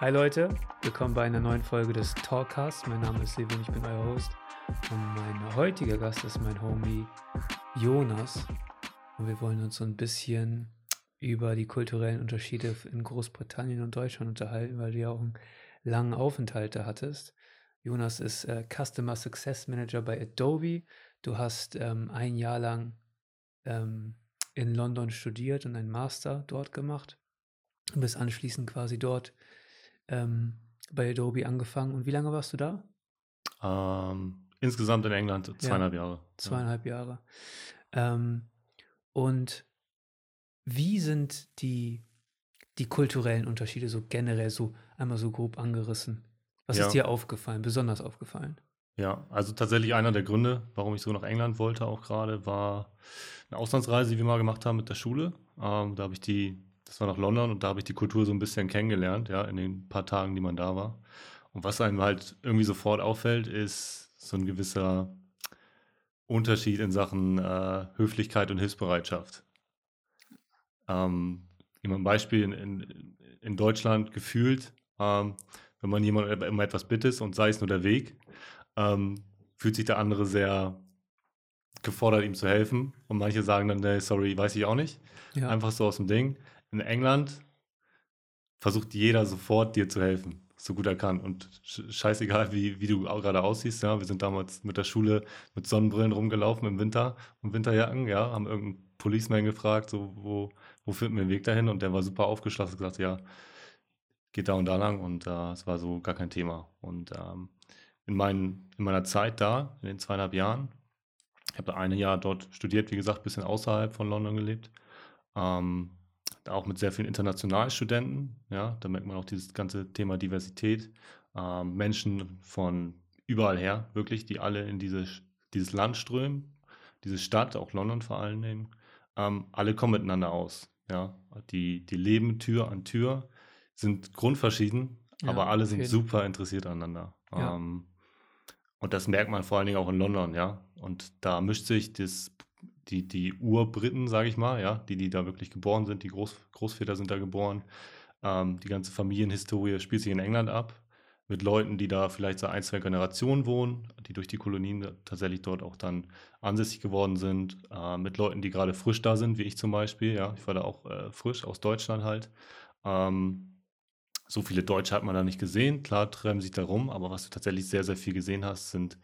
Hi Leute, willkommen bei einer neuen Folge des Talkcasts. Mein Name ist Levin, ich bin euer Host. Und mein heutiger Gast ist mein Homie Jonas. Und wir wollen uns so ein bisschen über die kulturellen Unterschiede in Großbritannien und Deutschland unterhalten, weil du ja auch einen langen Aufenthalt da hattest. Jonas ist äh, Customer Success Manager bei Adobe. Du hast ähm, ein Jahr lang ähm, in London studiert und einen Master dort gemacht und bist anschließend quasi dort ähm, bei Adobe angefangen. Und wie lange warst du da? Ähm, insgesamt in England zweieinhalb ja, Jahre. Zweieinhalb ja. Jahre. Ähm, und wie sind die, die kulturellen Unterschiede so generell so einmal so grob angerissen? Was ja. ist dir aufgefallen, besonders aufgefallen? Ja, also tatsächlich einer der Gründe, warum ich so nach England wollte, auch gerade, war eine Auslandsreise, die wir mal gemacht haben mit der Schule. Ähm, da habe ich die das war nach London und da habe ich die Kultur so ein bisschen kennengelernt, ja, in den paar Tagen, die man da war. Und was einem halt irgendwie sofort auffällt, ist so ein gewisser Unterschied in Sachen äh, Höflichkeit und Hilfsbereitschaft. Ähm, ein Beispiel in, in, in, Deutschland gefühlt, ähm, wenn man jemand immer etwas bittet und sei es nur der Weg, ähm, fühlt sich der andere sehr gefordert, ihm zu helfen. Und manche sagen dann, nee, sorry, weiß ich auch nicht. Ja. Einfach so aus dem Ding in England versucht jeder sofort dir zu helfen, so gut er kann. Und scheißegal, wie, wie du gerade aussiehst, ja. Wir sind damals mit der Schule mit Sonnenbrillen rumgelaufen im Winter und Winterjacken, ja, haben irgendeinen Policeman gefragt, so, wo, wo führt mir den Weg dahin? Und der war super aufgeschlossen, gesagt, ja, geht da und da lang und äh, es war so gar kein Thema. Und ähm, in, mein, in meiner Zeit da, in den zweieinhalb Jahren, ich habe ein Jahr dort studiert, wie gesagt, ein bisschen außerhalb von London gelebt. Ähm, auch mit sehr vielen internationalen Studenten. Ja, da merkt man auch dieses ganze Thema Diversität. Ähm, Menschen von überall her, wirklich, die alle in diese, dieses Land strömen, diese Stadt, auch London vor allen Dingen. Ähm, alle kommen miteinander aus. Ja, die, die leben Tür an Tür, sind grundverschieden, ja, aber alle sind super interessiert aneinander. Ja. Ähm, und das merkt man vor allen Dingen auch in London, ja. Und da mischt sich das die, die Urbriten, sage ich mal, ja, die, die da wirklich geboren sind, die Groß, Großväter sind da geboren. Ähm, die ganze Familienhistorie spielt sich in England ab, mit Leuten, die da vielleicht so ein, zwei Generationen wohnen, die durch die Kolonien tatsächlich dort auch dann ansässig geworden sind, äh, mit Leuten, die gerade frisch da sind, wie ich zum Beispiel, ja, ich war da auch äh, frisch aus Deutschland halt. Ähm, so viele Deutsche hat man da nicht gesehen, klar treiben sich da rum, aber was du tatsächlich sehr, sehr viel gesehen hast, sind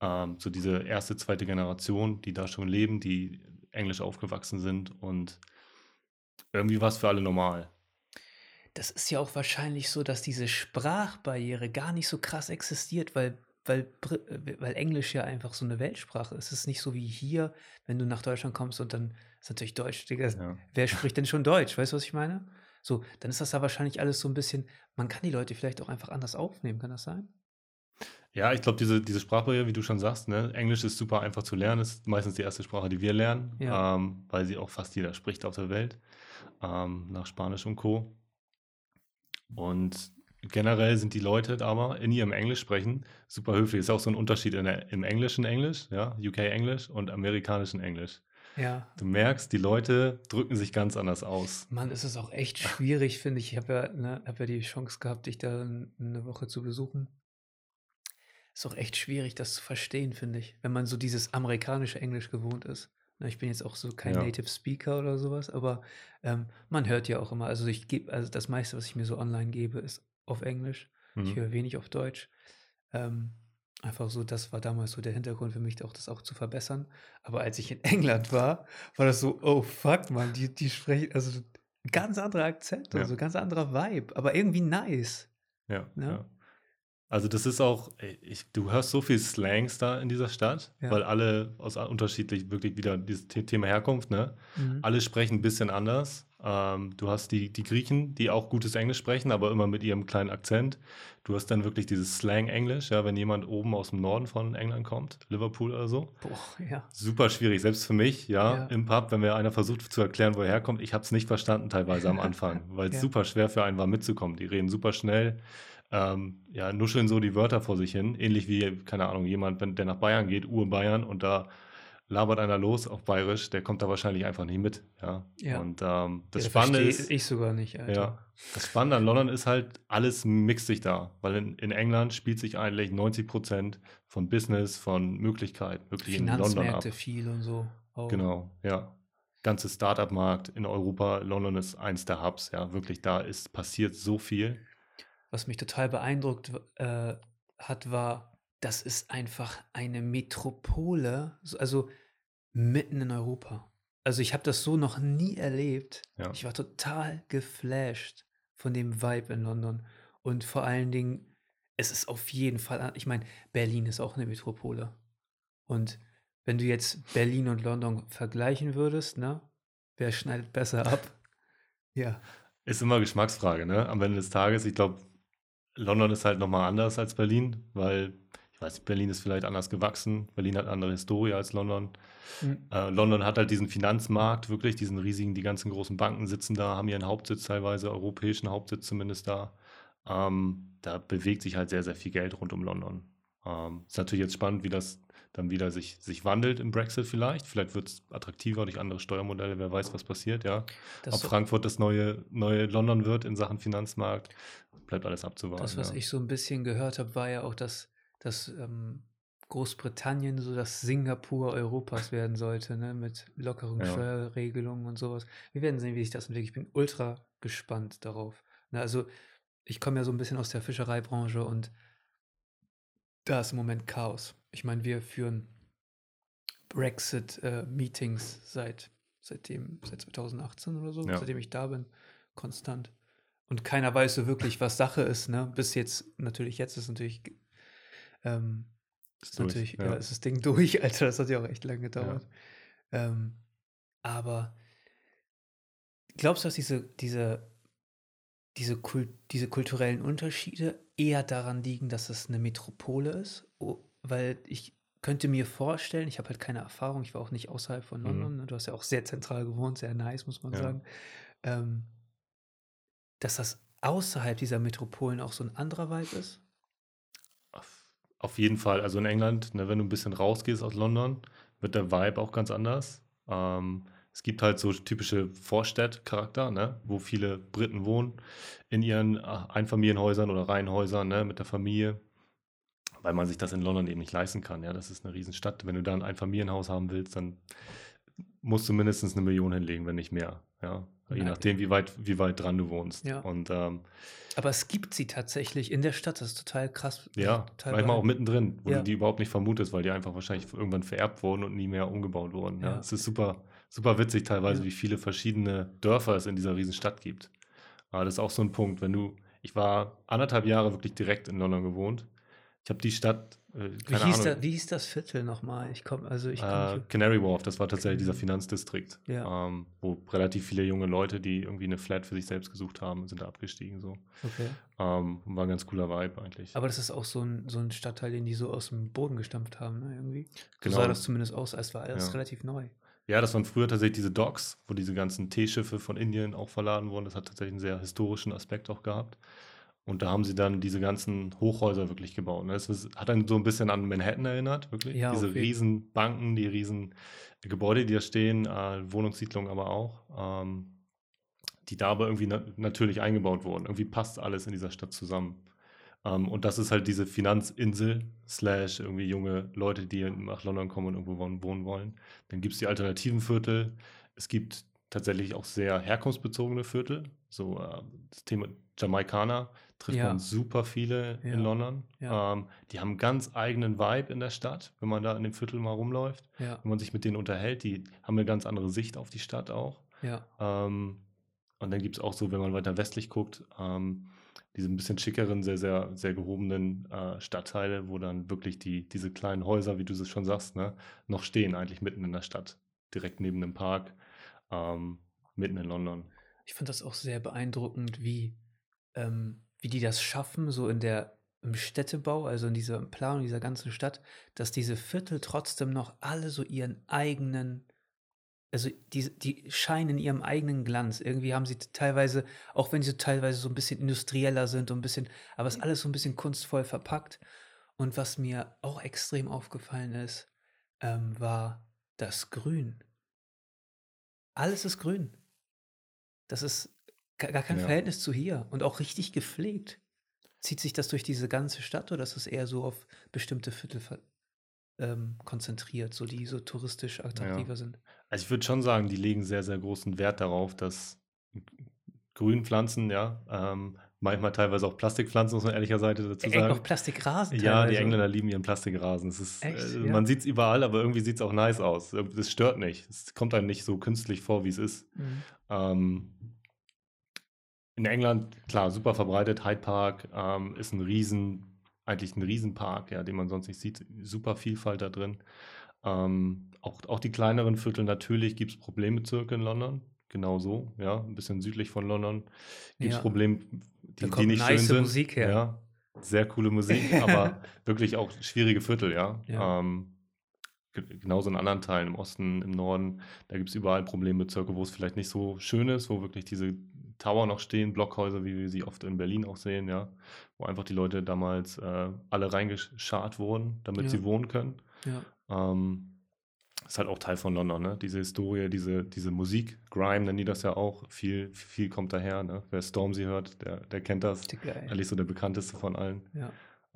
ähm, so diese erste, zweite Generation, die da schon leben, die englisch aufgewachsen sind und irgendwie war es für alle normal. Das ist ja auch wahrscheinlich so, dass diese Sprachbarriere gar nicht so krass existiert, weil, weil, weil Englisch ja einfach so eine Weltsprache ist. Es ist nicht so wie hier, wenn du nach Deutschland kommst und dann ist natürlich Deutsch. Digga, ja. Wer spricht denn schon Deutsch? Weißt du, was ich meine? So, dann ist das da wahrscheinlich alles so ein bisschen, man kann die Leute vielleicht auch einfach anders aufnehmen, kann das sein? Ja, ich glaube, diese, diese Sprachbarriere, wie du schon sagst, ne, Englisch ist super einfach zu lernen, ist meistens die erste Sprache, die wir lernen, ja. ähm, weil sie auch fast jeder spricht auf der Welt, ähm, nach Spanisch und Co. Und generell sind die Leute aber in ihrem Englisch sprechen super höflich. Ist auch so ein Unterschied in der, im englischen Englisch, ja, UK Englisch und amerikanischen Englisch. Ja. Du merkst, die Leute drücken sich ganz anders aus. Mann, ist es auch echt schwierig, finde ich. Ich habe ja, ne, hab ja die Chance gehabt, dich da eine Woche zu besuchen. Ist auch echt schwierig, das zu verstehen, finde ich, wenn man so dieses amerikanische Englisch gewohnt ist. Ich bin jetzt auch so kein ja. Native Speaker oder sowas, aber ähm, man hört ja auch immer, also ich gebe, also das meiste, was ich mir so online gebe, ist auf Englisch. Mhm. Ich höre wenig auf Deutsch. Ähm, einfach so, das war damals so der Hintergrund für mich, auch das auch zu verbessern. Aber als ich in England war, war das so, oh fuck, man, die, die sprechen, also ganz anderer Akzent, also ganz anderer Vibe, aber irgendwie nice. Ja. Ne? ja. Also das ist auch, ich, du hörst so viel Slangs da in dieser Stadt, ja. weil alle aus unterschiedlich wirklich wieder dieses Thema Herkunft, ne? Mhm. Alle sprechen ein bisschen anders. Ähm, du hast die, die Griechen, die auch gutes Englisch sprechen, aber immer mit ihrem kleinen Akzent. Du hast dann wirklich dieses Slang-Englisch, ja, wenn jemand oben aus dem Norden von England kommt, Liverpool oder so. Boah, ja. Super schwierig, selbst für mich, ja, ja. im Pub, wenn mir einer versucht zu erklären, wo er herkommt, ich habe es nicht verstanden teilweise am Anfang, weil es ja. super schwer für einen war mitzukommen. Die reden super schnell ähm, ja, nuscheln so die Wörter vor sich hin. Ähnlich wie, keine Ahnung, jemand, wenn der nach Bayern geht, Ur-Bayern und da labert einer los auf Bayerisch, der kommt da wahrscheinlich einfach nicht mit. Ja. Ja. Und ähm, das Ja, Spannende ist, ich sogar nicht, Alter. ja, das Spannende an London ist halt, alles mixt sich da. Weil in, in England spielt sich eigentlich 90 Prozent von Business, von Möglichkeiten wirklich in London ab. Viel und so. Auch. Genau, ja. Ganze Startup-Markt in Europa, London ist eins der Hubs, ja, wirklich, da ist passiert so viel. Was mich total beeindruckt äh, hat, war, das ist einfach eine Metropole, so- also mitten in Europa. Also ich habe das so noch nie erlebt. Ja. Ich war total geflasht von dem Vibe in London. Und vor allen Dingen, es ist auf jeden Fall, ich meine, Berlin ist auch eine Metropole. Und wenn du jetzt Berlin und London vergleichen würdest, ne, wer schneidet besser ab? Ja, Ist immer Geschmacksfrage, ne? Am Ende des Tages, ich glaube, London ist halt nochmal anders als Berlin, weil, ich weiß Berlin ist vielleicht anders gewachsen, Berlin hat eine andere Historie als London. Mhm. Äh, London hat halt diesen Finanzmarkt, wirklich, diesen riesigen, die ganzen großen Banken sitzen da, haben ihren Hauptsitz teilweise, europäischen Hauptsitz zumindest da. Ähm, da bewegt sich halt sehr, sehr viel Geld rund um London. Ähm, ist natürlich jetzt spannend, wie das dann wieder sich, sich wandelt im Brexit vielleicht. Vielleicht wird es attraktiver durch andere Steuermodelle, wer weiß, was passiert, ja. das Ob Frankfurt das neue, neue London wird in Sachen Finanzmarkt, bleibt alles abzuwarten. Das, was ja. ich so ein bisschen gehört habe, war ja auch, dass, dass ähm, Großbritannien so das Singapur Europas werden sollte, ne? mit lockeren Ja. Steuerregelungen und sowas. Wir werden sehen, wie sich das entwickelt. Ich bin ultra gespannt darauf. Ne? Also, ich komme ja so ein bisschen aus der Fischereibranche und da ist im Moment Chaos. Ich meine, wir führen Brexit-Meetings seit, seitdem, seit 2018 oder so, Ja. seitdem ich da bin, konstant. Und keiner weiß so wirklich, was Sache ist, ne? Bis jetzt, natürlich, jetzt ist natürlich, ähm, Ist durch, natürlich, ja. ja. ist das Ding durch, Alter, das hat ja auch echt lange gedauert. Ähm, aber glaubst du, dass diese, diese, diese, Kult, diese kulturellen Unterschiede eher daran liegen, dass es eine Metropole ist? O weil ich könnte mir vorstellen, ich habe halt keine Erfahrung, ich war auch nicht außerhalb von Mhm. London, ne? du hast ja auch sehr zentral gewohnt, sehr nice, muss man Ja. sagen, ähm, dass das außerhalb dieser Metropolen auch so ein anderer Vibe ist? Auf, jeden Fall. Also in England, ne, wenn du ein bisschen rausgehst aus London, wird der Vibe auch ganz anders. Ähm, es gibt halt so typische Vorstädtcharakter, ne, wo viele Briten wohnen, in ihren äh, Einfamilienhäusern oder Reihenhäusern, ne, mit der Familie, weil man sich das in London eben nicht leisten kann. Ja, das ist eine Riesenstadt. Wenn du da ein Einfamilienhaus haben willst, dann musst du mindestens eine Million hinlegen, wenn nicht mehr. Ja, je nachdem, wie weit, wie weit dran du wohnst. Ja. Und ähm, Aber es gibt sie tatsächlich in der Stadt, das ist total krass. Ja, total manchmal auch beeindruckend. mittendrin, wo Ja. du die überhaupt nicht vermutest, weil die einfach wahrscheinlich irgendwann vererbt wurden und nie mehr umgebaut wurden. Ja. Es ist super, super witzig teilweise, wie viele verschiedene Dörfer es in dieser Riesenstadt gibt. Aber das ist auch so ein Punkt, wenn du, ich war anderthalb Jahre wirklich direkt in London gewohnt. Ich habe die Stadt, äh, Wie hieß, da, wie hieß das Viertel nochmal? Ich komme, also ich äh, komme Canary Wharf, das war tatsächlich dieser. Finanzdistrikt, Ja. ähm, wo relativ viele junge Leute, die irgendwie eine Flat für sich selbst gesucht haben, sind da abgestiegen. So. Okay. Ähm, war ein ganz cooler Vibe eigentlich. Aber das ist auch so ein, so ein Stadtteil, den die so aus dem Boden gestampft haben, ne, irgendwie. So Genau. sah das zumindest aus, als war alles Ja. relativ neu. Ja, das waren früher tatsächlich diese Docks, wo diese ganzen Teeschiffe von Indien auch verladen wurden. Das hat tatsächlich einen sehr historischen Aspekt auch gehabt. Und da haben sie dann diese ganzen Hochhäuser wirklich gebaut. Ne? Es hat dann so ein bisschen an Manhattan erinnert, wirklich. Ja, diese jeden- riesen Banken, die riesen Gebäude, die da stehen, äh, Wohnungssiedlungen aber auch, ähm, die da aber irgendwie na natürlich eingebaut wurden. Irgendwie passt alles in dieser Stadt zusammen. Ähm, und das ist halt diese Finanzinsel, slash irgendwie junge Leute, die nach London kommen und irgendwo wohnen wollen. Dann gibt es die alternativen Viertel. Es gibt tatsächlich auch sehr herkunftsbezogene Viertel. So äh, das Thema Jamaikaner trifft Ja. man super viele Ja. in London. Ja. Ähm, die haben einen ganz eigenen Vibe in der Stadt, wenn man da in dem Viertel mal rumläuft. Wenn man sich mit denen unterhält, die haben eine ganz andere Sicht auf die Stadt auch. Ähm, und dann gibt es auch so, wenn man weiter westlich guckt, ähm, diese ein bisschen schickeren, sehr, sehr, sehr gehobenen äh, Stadtteile, wo dann wirklich die, diese kleinen Häuser, wie du es schon sagst, ne, noch stehen, eigentlich mitten in der Stadt, direkt neben dem Park, ähm, mitten in London. Ich finde das auch sehr beeindruckend, wie, ähm, wie die das schaffen, so in der im Städtebau, also in dieser Planung dieser ganzen Stadt, dass diese Viertel trotzdem noch alle so ihren eigenen, also die, die scheinen in ihrem eigenen Glanz. Irgendwie haben sie teilweise, auch wenn sie teilweise so ein bisschen industrieller sind und ein bisschen, aber es ist alles so ein bisschen kunstvoll verpackt. Und was mir auch extrem aufgefallen ist, ähm, war, das Grün. Alles ist grün. Das ist ga gar kein Ja. Verhältnis zu hier und auch richtig gepflegt. Zieht sich das durch diese ganze Stadt oder ist es eher so auf bestimmte Viertel ähm, konzentriert, so die so touristisch Ja. attraktiver sind? Also ich würde schon sagen, die legen sehr, sehr großen Wert darauf, dass Grünpflanzen, ja, ähm, manchmal teilweise auch Plastikpflanzen, muss man ehrlicherweise dazu E echt noch sagen. Plastikrasen Ja, die teilweise? Engländer lieben ihren Plastikrasen. Es ist, Echt? äh, Ja. man sieht es überall, aber irgendwie sieht es auch nice aus. Es stört nicht. Es kommt einem nicht so künstlich vor, wie es ist. Mhm. Ähm, in England, klar, super verbreitet. Hyde Park ähm, ist ein Riesen, eigentlich ein Riesenpark, ja, den man sonst nicht sieht. Super Vielfalt da drin. Ähm, auch, auch die kleineren Viertel, natürlich gibt es Problembezirke in London. Genau so, ja, ein bisschen südlich von London gibt es Ja. Probleme, Da die, die kommt nicht schön nice sind. Musik her. Ja, sehr coole Musik, aber wirklich auch schwierige Viertel, ja. Ja. Ähm, ge- genauso in anderen Teilen, im Osten, im Norden, da gibt es überall Problembezirke, wo es vielleicht nicht so schön ist, wo wirklich diese Tower noch stehen, Blockhäuser, wie wir sie oft in Berlin auch sehen, ja, wo einfach die Leute damals äh, alle reingescharrt wurden, damit Ja. sie wohnen können. Ja. Ähm, ist halt auch Teil von London, ne? Diese Historie, diese, diese Musik, Grime nennen die das ja auch, viel, viel kommt daher, ne? Wer Stormzy hört, der, der kennt das. Eigentlich so der bekannteste von allen. Ja.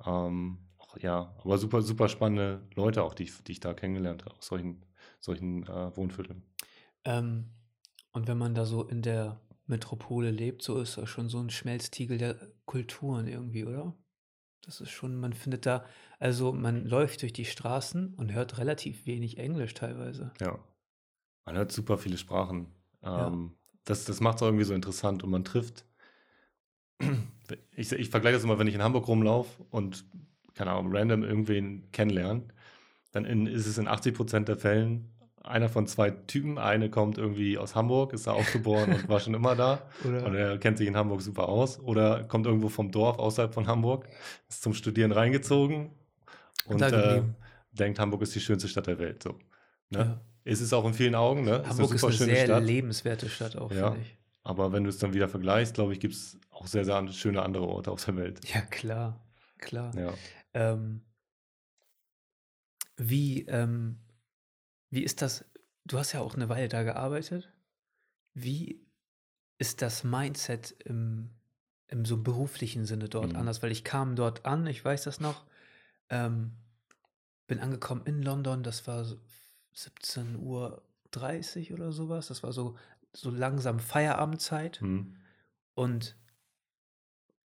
Ähm, auch, ja, aber super, super spannende Leute auch, die, ich- die ich da kennengelernt habe, aus solchen, solchen äh, Wohnvierteln. Ähm, und wenn man da so in der Metropole lebt, so ist das schon so ein Schmelztiegel der Kulturen irgendwie, oder? Das ist schon, man findet da, also man läuft durch die Straßen und hört relativ wenig Englisch teilweise. Ja. Man hört super viele Sprachen. Ja. Ähm, das das macht es irgendwie so interessant und man trifft. Ich, ich vergleiche das immer, wenn ich in Hamburg rumlaufe und, keine Ahnung, random irgendwen kennenlernen, dann in, ist es in 80 Prozent der Fällen einer von zwei Typen. Eine kommt irgendwie aus Hamburg, ist da aufgeboren und war schon immer da. Und Oder? er kennt sich in Hamburg super aus. Oder kommt irgendwo vom Dorf außerhalb von Hamburg, ist zum Studieren reingezogen und äh, denkt, Hamburg ist die schönste Stadt der Welt. So. Ne? Ja. Ist es auch in vielen Augen, ne? Hamburg ist eine eine super schöne sehr Stadt. lebenswerte Stadt auch, Ja. finde ich. Aber wenn du es dann wieder vergleichst, glaube ich, gibt es auch sehr, sehr schöne andere Orte auf der Welt. Ja, klar, klar. Ja. Ähm, wie, ähm, wie ist das? Du hast ja auch eine Weile da gearbeitet. Wie ist das Mindset im, im so beruflichen Sinne dort Mhm. anders? Weil ich kam dort an, ich weiß das noch, ähm, bin angekommen in London, das war so 17.30 Uhr oder sowas. Das war so, so langsam Feierabendzeit. Hm. Und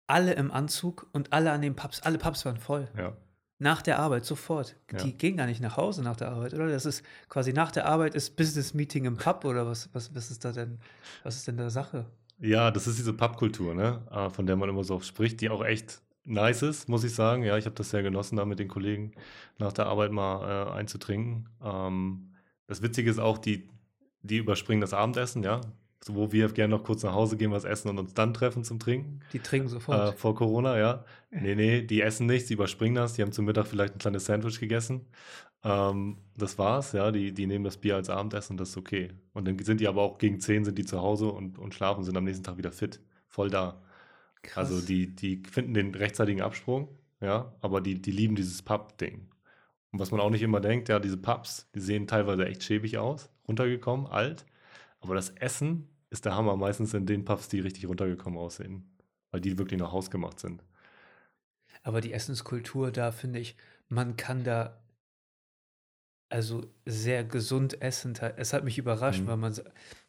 alle im Anzug und alle an den Pubs, alle Pubs waren voll. ja. Nach der Arbeit, sofort. Ja. Die gehen gar nicht nach Hause nach der Arbeit, oder? Das ist quasi nach der Arbeit ist Business Meeting im Pub oder was, was, was ist da denn, was ist denn da Sache? Ja, das ist diese Pubkultur, ne? äh, von der man immer so oft spricht, die auch echt nice ist, muss ich sagen. Ja, ich habe das sehr genossen, da mit den Kollegen nach der Arbeit mal äh, einzutrinken. Ähm, das Witzige ist auch, die, die überspringen das Abendessen, ja. So, wo wir gerne noch kurz nach Hause gehen, was essen und uns dann treffen zum Trinken. Die trinken Äh, sofort. vor Corona, ja. Nee, nee, die essen nichts, die überspringen das. Die haben zum Mittag vielleicht ein kleines Sandwich gegessen. Ähm, das war's, ja. Die, die nehmen das Bier als Abendessen und das ist okay. Und dann sind die aber auch gegen 10 sind die zu Hause und, und schlafen, sind am nächsten Tag wieder fit. Voll da. Also Krass. die, die finden den rechtzeitigen Absprung, ja, aber die, die lieben dieses Pub-Ding. Und was man auch nicht immer denkt, ja, diese Pubs, die sehen teilweise echt schäbig aus, runtergekommen, alt. Aber das Essen ist der Hammer meistens in den Pubs, die richtig runtergekommen aussehen. Weil die wirklich noch hausgemacht sind. Aber die Essenskultur da, finde ich, man kann da also sehr gesund essen. Es hat mich überrascht, Mhm. weil man,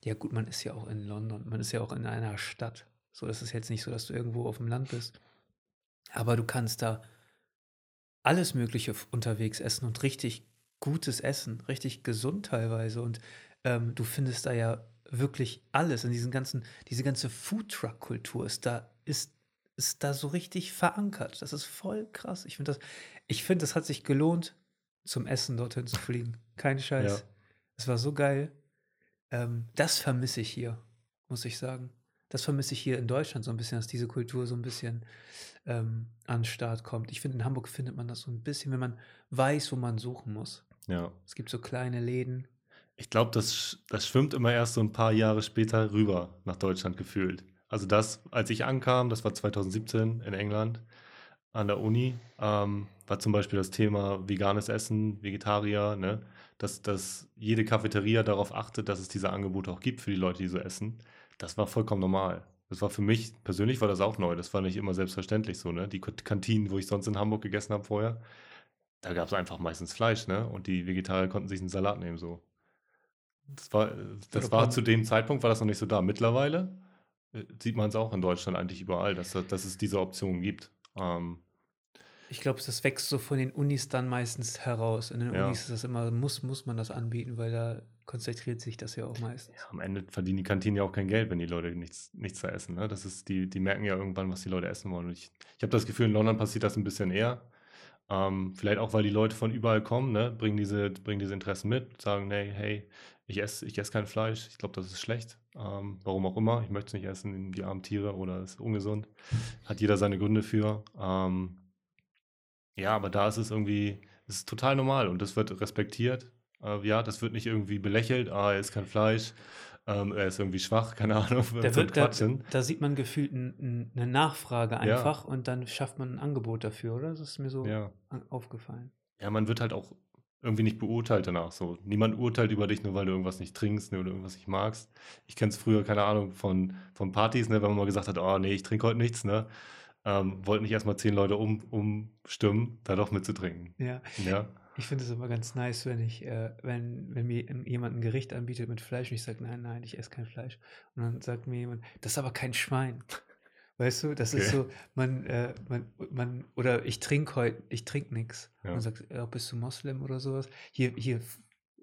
ja gut, man ist ja auch in London, man ist ja auch in einer Stadt. So, das ist jetzt nicht so, dass du irgendwo auf dem Land bist. Aber du kannst da alles Mögliche unterwegs essen und richtig gutes Essen, richtig gesund teilweise. Und ähm, du findest da ja wirklich alles in diesen ganzen, diese ganze Foodtruck-Kultur ist da, ist, ist da so richtig verankert. Das ist voll krass. Ich finde das, ich finde, das hat sich gelohnt, zum Essen dorthin zu fliegen. Kein Scheiß. Ja. Es war so geil. Ähm, das vermisse ich hier, muss ich sagen. Das vermisse ich hier in Deutschland so ein bisschen, dass diese Kultur so ein bisschen ähm, an den Start kommt. Ich finde, in Hamburg findet man das so ein bisschen, wenn man weiß, wo man suchen muss. Ja. Es gibt so kleine Läden. Ich glaube, das, das schwimmt immer erst so ein paar Jahre später rüber nach Deutschland gefühlt. Also das, als ich ankam, das war 2017 in England an der Uni, ähm, war zum Beispiel das Thema veganes Essen, Vegetarier, ne? dass, dass jede Cafeteria darauf achtet, dass es diese Angebote auch gibt für die Leute, die so essen, das war vollkommen normal. Das war für mich, persönlich war das auch neu. Das war nicht immer selbstverständlich so, ne? Die Kantinen, wo ich sonst in Hamburg gegessen habe vorher, da gab es einfach meistens Fleisch, ne? Und die Vegetarier konnten sich einen Salat nehmen, so. Das war, das war zu dem Zeitpunkt, war das noch nicht so da. Mittlerweile äh, sieht man es auch in Deutschland eigentlich überall, dass, dass es diese Optionen gibt. Ähm, ich glaube, das wächst so von den Unis dann meistens heraus. In den Ja. Unis ist das immer, muss, muss man das anbieten, weil da konzentriert sich das ja auch meistens. ja, am Ende verdienen die Kantinen ja auch kein Geld, wenn die Leute nichts, nichts da essen. Ne? Das ist, die, die merken ja irgendwann, was die Leute essen wollen. Und ich, ich habe das Gefühl, in London passiert das ein bisschen eher. Ähm, vielleicht auch, weil die Leute von überall kommen, ne? bringen, diese, bringen diese Interessen mit, sagen, nee, hey, ich esse ich ess kein Fleisch, ich glaube, das ist schlecht. Ähm, warum auch immer, ich möchte es nicht essen, die armen Tiere oder es ist ungesund. Hat jeder seine Gründe für. Ähm, ja, aber da ist es irgendwie, es ist total normal und das wird respektiert. Äh, ja, das wird nicht irgendwie belächelt, ah, er isst kein Fleisch, ähm, er ist irgendwie schwach, keine Ahnung, Da, wird, da, da sieht man gefühlt n, n, eine Nachfrage Ja. einfach und dann schafft man ein Angebot dafür, oder? Das ist mir so Ja. aufgefallen. Ja, man wird halt auch irgendwie nicht beurteilt danach. So, niemand urteilt über dich, nur weil du irgendwas nicht trinkst ne, oder irgendwas nicht magst. Ich kenne es früher, keine Ahnung, von, von Partys, ne, wenn man mal gesagt hat, oh nee, ich trinke heute nichts, ne? Ähm, wollten nicht erstmal zehn Leute um, umstimmen, da doch mitzutrinken. Ja, Ja. ich finde es immer ganz nice, wenn ich, äh, wenn, wenn mir jemand ein Gericht anbietet mit Fleisch und ich sage, nein, nein, ich esse kein Fleisch. Und dann sagt mir jemand, das ist aber kein Schwein. Weißt du, das ist Okay. so, man, äh, man, man, oder ich trinke heute, ich trinke nichts. Ja. Und sagt, ja, bist du Moslem oder sowas? Hier, hier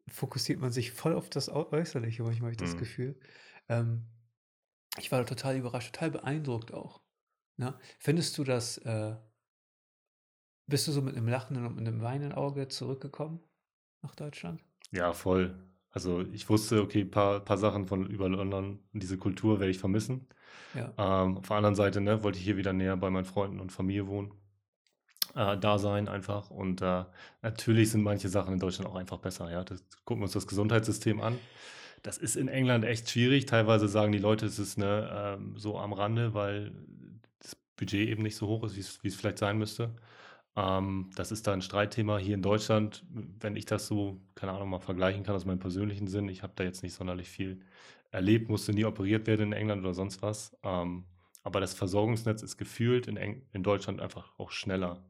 fokussiert man sich voll auf das Äu- Äußerliche, manchmal habe ich das Mhm. Gefühl. Ähm, ich war total überrascht, total beeindruckt auch. Ne? Findest du das, äh, bist du so mit einem lachenden und mit einem weinenden Auge zurückgekommen nach Deutschland? Ja, voll. Also ich wusste, okay, ein paar, paar Sachen von über London diese Kultur werde ich vermissen. Ja. Ähm, auf der anderen Seite ne, wollte ich hier wieder näher bei meinen Freunden und Familie wohnen. Äh, da sein einfach. Und äh, natürlich sind manche Sachen in Deutschland auch einfach besser. Ja? Das, gucken wir uns das Gesundheitssystem an. Das ist in England echt schwierig. Teilweise sagen die Leute, es ist ne, ähm, so am Rande, weil das Budget eben nicht so hoch ist, wie es vielleicht sein müsste. Ähm, das ist da ein Streitthema. Hier in Deutschland, wenn ich das so, keine Ahnung, mal vergleichen kann aus meinem persönlichen Sinn, ich habe da jetzt nicht sonderlich viel erlebt, musste nie operiert werden in England oder sonst was. Ähm, aber das Versorgungsnetz ist gefühlt in, Eng in Deutschland einfach auch schneller.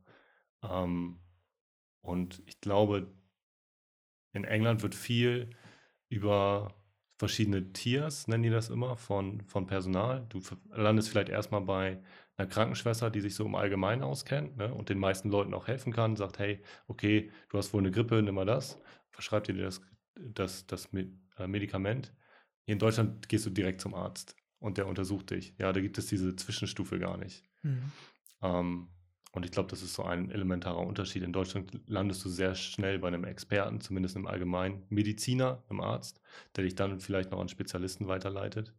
Ähm, und ich glaube, in England wird viel über verschiedene Tiers, nennen die das immer, von, von Personal. Du landest vielleicht erstmal bei einer Krankenschwester, die sich so im Allgemeinen auskennt ne, und den meisten Leuten auch helfen kann, sagt, hey, okay, du hast wohl eine Grippe, nimm mal das, verschreibt dir das, das, das äh, Medikament. Hier in Deutschland gehst du direkt zum Arzt und der untersucht dich. Ja, da gibt es diese Zwischenstufe gar nicht. Mhm. Ähm, und ich glaube, das ist so ein elementarer Unterschied. In Deutschland landest du sehr schnell bei einem Experten, zumindest im Allgemeinen, Mediziner, einem Arzt, der dich dann vielleicht noch an Spezialisten weiterleitet.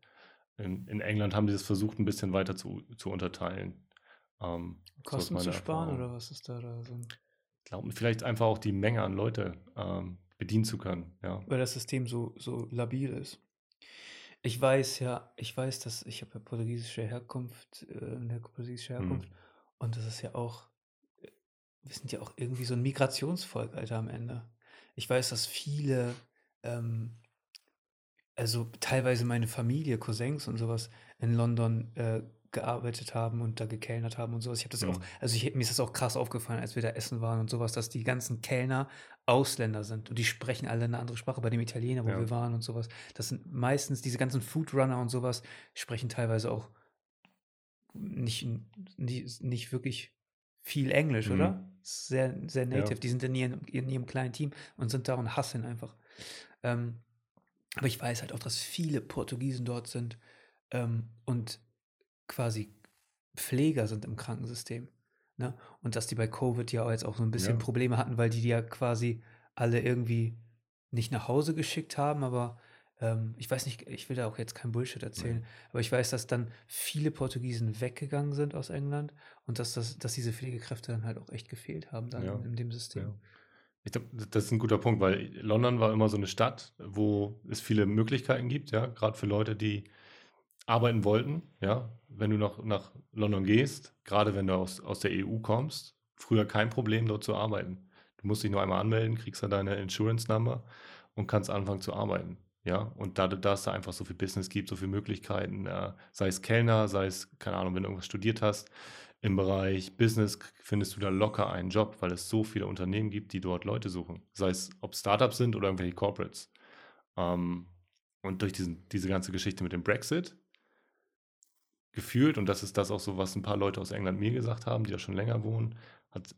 In, in England haben die das versucht, ein bisschen weiter zu, zu unterteilen. Ähm, Kosten zu sparen Erfahrung. oder was ist da da so? ein- Ich glaube, vielleicht einfach auch die Menge an Leute ähm, bedienen zu können. Ja. Weil das System so, so labil ist. Ich weiß ja, ich weiß, dass ich habe ja portugiesische Herkunft, äh, eine portugiesische Hm. Herkunft. Und das ist ja auch, äh, wir sind ja auch irgendwie so ein Migrationsvolk, Alter, am Ende. Ich weiß, dass viele, ähm, also teilweise meine Familie, Cousins und sowas in London äh, gearbeitet haben und da gekellnert haben und sowas. Ich habe das auch, Mhm. also ich, mir ist das auch krass aufgefallen, als wir da essen waren und sowas, dass die ganzen Kellner Ausländer sind und die sprechen alle eine andere Sprache. Bei dem Italiener, wo Ja. wir waren und sowas, das sind meistens diese ganzen Foodrunner und sowas, sprechen teilweise auch nicht, nicht, nicht wirklich viel Englisch, Mhm. oder? Sehr, sehr Ja. native. Die sind in ihrem, in ihrem kleinen Team und sind da und hasseln einfach. Ähm, aber ich weiß halt auch, dass viele Portugiesen dort sind ähm, und quasi Pfleger sind im Krankensystem. Ne? Und dass die bei Covid ja jetzt auch so ein bisschen Ja. Probleme hatten, weil die die ja quasi alle irgendwie nicht nach Hause geschickt haben, aber ähm, ich weiß nicht, ich will da auch jetzt kein Bullshit erzählen, aber ich weiß, dass dann viele Portugiesen weggegangen sind aus England und dass, das, dass diese Pflegekräfte dann halt auch echt gefehlt haben dann Ja. in, in dem System. Ich glaube, das ist ein guter Punkt, weil London war immer so eine Stadt, wo es viele Möglichkeiten gibt, ja, gerade für Leute, die arbeiten wollten, ja. Wenn du nach, nach London gehst, gerade wenn du aus, aus der EU kommst, früher kein Problem, dort zu arbeiten. Du musst dich nur einmal anmelden, kriegst dann deine Insurance Number und kannst anfangen zu arbeiten. Ja, und da, da es da einfach so viel Business gibt, so viele Möglichkeiten, äh, sei es Kellner, sei es, keine Ahnung, wenn du irgendwas studiert hast, im Bereich Business findest du da locker einen Job, weil es so viele Unternehmen gibt, die dort Leute suchen. Sei es, ob Startups sind oder irgendwelche Corporates. Ähm, und durch diesen, diese ganze Geschichte mit dem Brexit gefühlt, und das ist das auch so, was ein paar Leute aus England mir gesagt haben, die da schon länger wohnen, hat,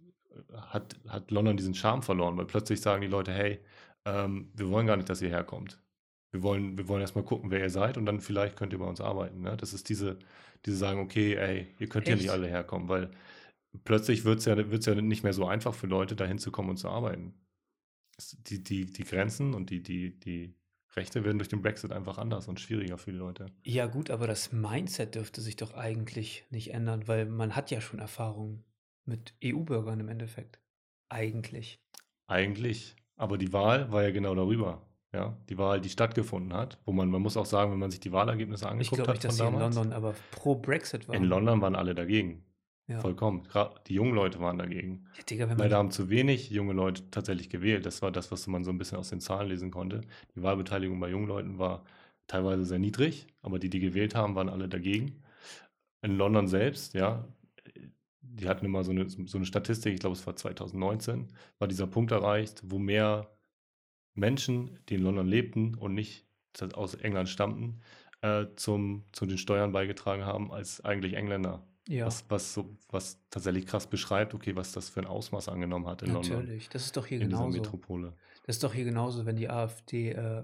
hat, hat London diesen Charme verloren, weil plötzlich sagen die Leute, hey, ähm, wir wollen gar nicht, dass ihr herkommt. Wir wollen, wir wollen erstmal gucken, wer ihr seid und dann vielleicht könnt ihr bei uns arbeiten. Ne? Das ist diese, diese sagen, okay, ey, ihr könnt ja nicht alle herkommen, weil plötzlich wird es ja, wird's ja nicht mehr so einfach für Leute, da hinzukommen und zu arbeiten. Die, die, die Grenzen und die, die, die Rechte werden durch den Brexit einfach anders und schwieriger für die Leute. Ja, gut, aber das Mindset dürfte sich doch eigentlich nicht ändern, weil man hat ja schon Erfahrung mit EU-Bürgern im Endeffekt. Eigentlich. Eigentlich. Aber die Wahl war ja genau darüber. Ja, die Wahl, die stattgefunden hat, wo man, man muss auch sagen, wenn man sich die Wahlergebnisse angeguckt ich hat. Nicht, dass sie in London aber pro Brexit waren. In London waren alle dagegen. Ja. Vollkommen. Die jungen Leute waren dagegen. Ja, Digga, Leider haben zu wenig junge Leute tatsächlich gewählt. Das war das, was man so ein bisschen aus den Zahlen lesen konnte. Die Wahlbeteiligung bei jungen Leuten war teilweise sehr niedrig, aber die, die gewählt haben, waren alle dagegen. In London selbst, ja, die hatten immer so eine, so eine Statistik, ich glaube, es war 2019, war dieser Punkt erreicht, wo mehr Menschen, die in London lebten und nicht aus England stammten, äh, zum, zu den Steuern beigetragen haben, als eigentlich Engländer. Ja. Was, was, so, was tatsächlich krass beschreibt, okay, was das für ein Ausmaß angenommen hat in Natürlich. London. Natürlich, das ist doch hier in genauso. Metropole. Das ist doch hier genauso, wenn die AfD, äh,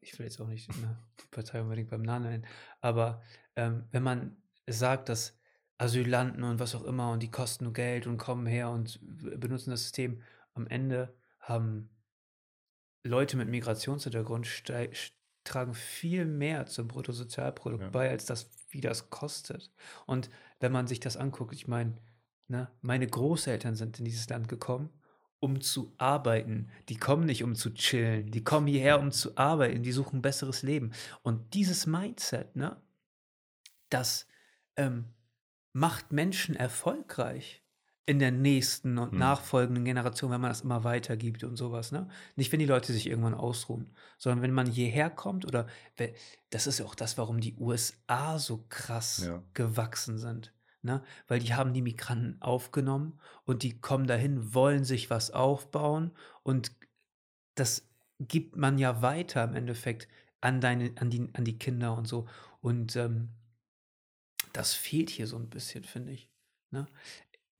ich will jetzt auch nicht ne, die Partei unbedingt beim Namen nennen, aber ähm, wenn man sagt, dass Asylanten und was auch immer und die kosten nur Geld und kommen her und benutzen das System, am Ende haben Leute mit Migrationshintergrund tragen viel mehr zum Bruttosozialprodukt ja. bei, als das, wie das kostet. Und wenn man sich das anguckt, ich meine, ne, meine Großeltern sind in dieses Land gekommen, um zu arbeiten. Die kommen nicht, um zu chillen. Die kommen hierher, um zu arbeiten. Die suchen ein besseres Leben. Und dieses Mindset, ne, das ähm, macht Menschen erfolgreich in der nächsten und hm. nachfolgenden Generation, wenn man das immer weitergibt und sowas. Ne? Nicht, wenn die Leute sich irgendwann ausruhen, sondern wenn man hierher kommt oder das ist ja auch das, warum die USA so krass ja. gewachsen sind. Ne? Weil die haben die Migranten aufgenommen und die kommen dahin, wollen sich was aufbauen und das gibt man ja weiter im Endeffekt an deine, an die, an die Kinder und so. Und ähm, das fehlt hier so ein bisschen, finde ich. Ne?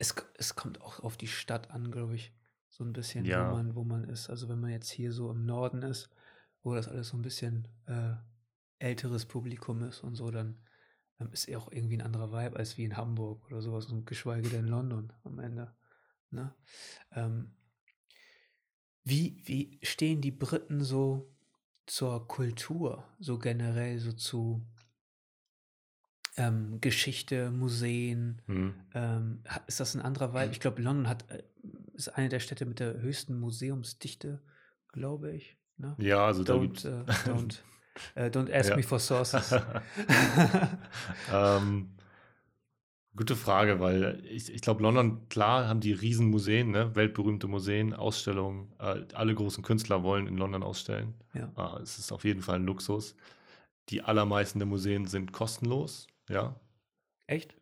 Es, es kommt auch auf die Stadt an, glaube ich, so ein bisschen, wo man, wo man ist. Also wenn man jetzt hier so im Norden ist, wo das alles so ein bisschen äh, älteres Publikum ist und so, dann ähm, ist er auch irgendwie ein anderer Vibe als wie in Hamburg oder sowas und geschweige denn London am Ende. Ne? Ähm, wie, wie stehen die Briten so zur Kultur, so generell so zu ähm, Geschichte, Museen. Mhm. Ähm, ist das ein anderer Vibe? Ich glaube, London hat, äh, ist eine der Städte mit der höchsten Museumsdichte, glaube ich. Ne? Ja, also da don't, uh, don't, uh, don't ask ja. me for sources. ähm, gute Frage, weil ich, ich glaube, London, klar, haben die Riesenmuseen, ne? weltberühmte Museen, Ausstellungen. Äh, alle großen Künstler wollen in London ausstellen. Ja. Äh, es ist auf jeden Fall ein Luxus. Die allermeisten der Museen sind kostenlos. Ja. Echt?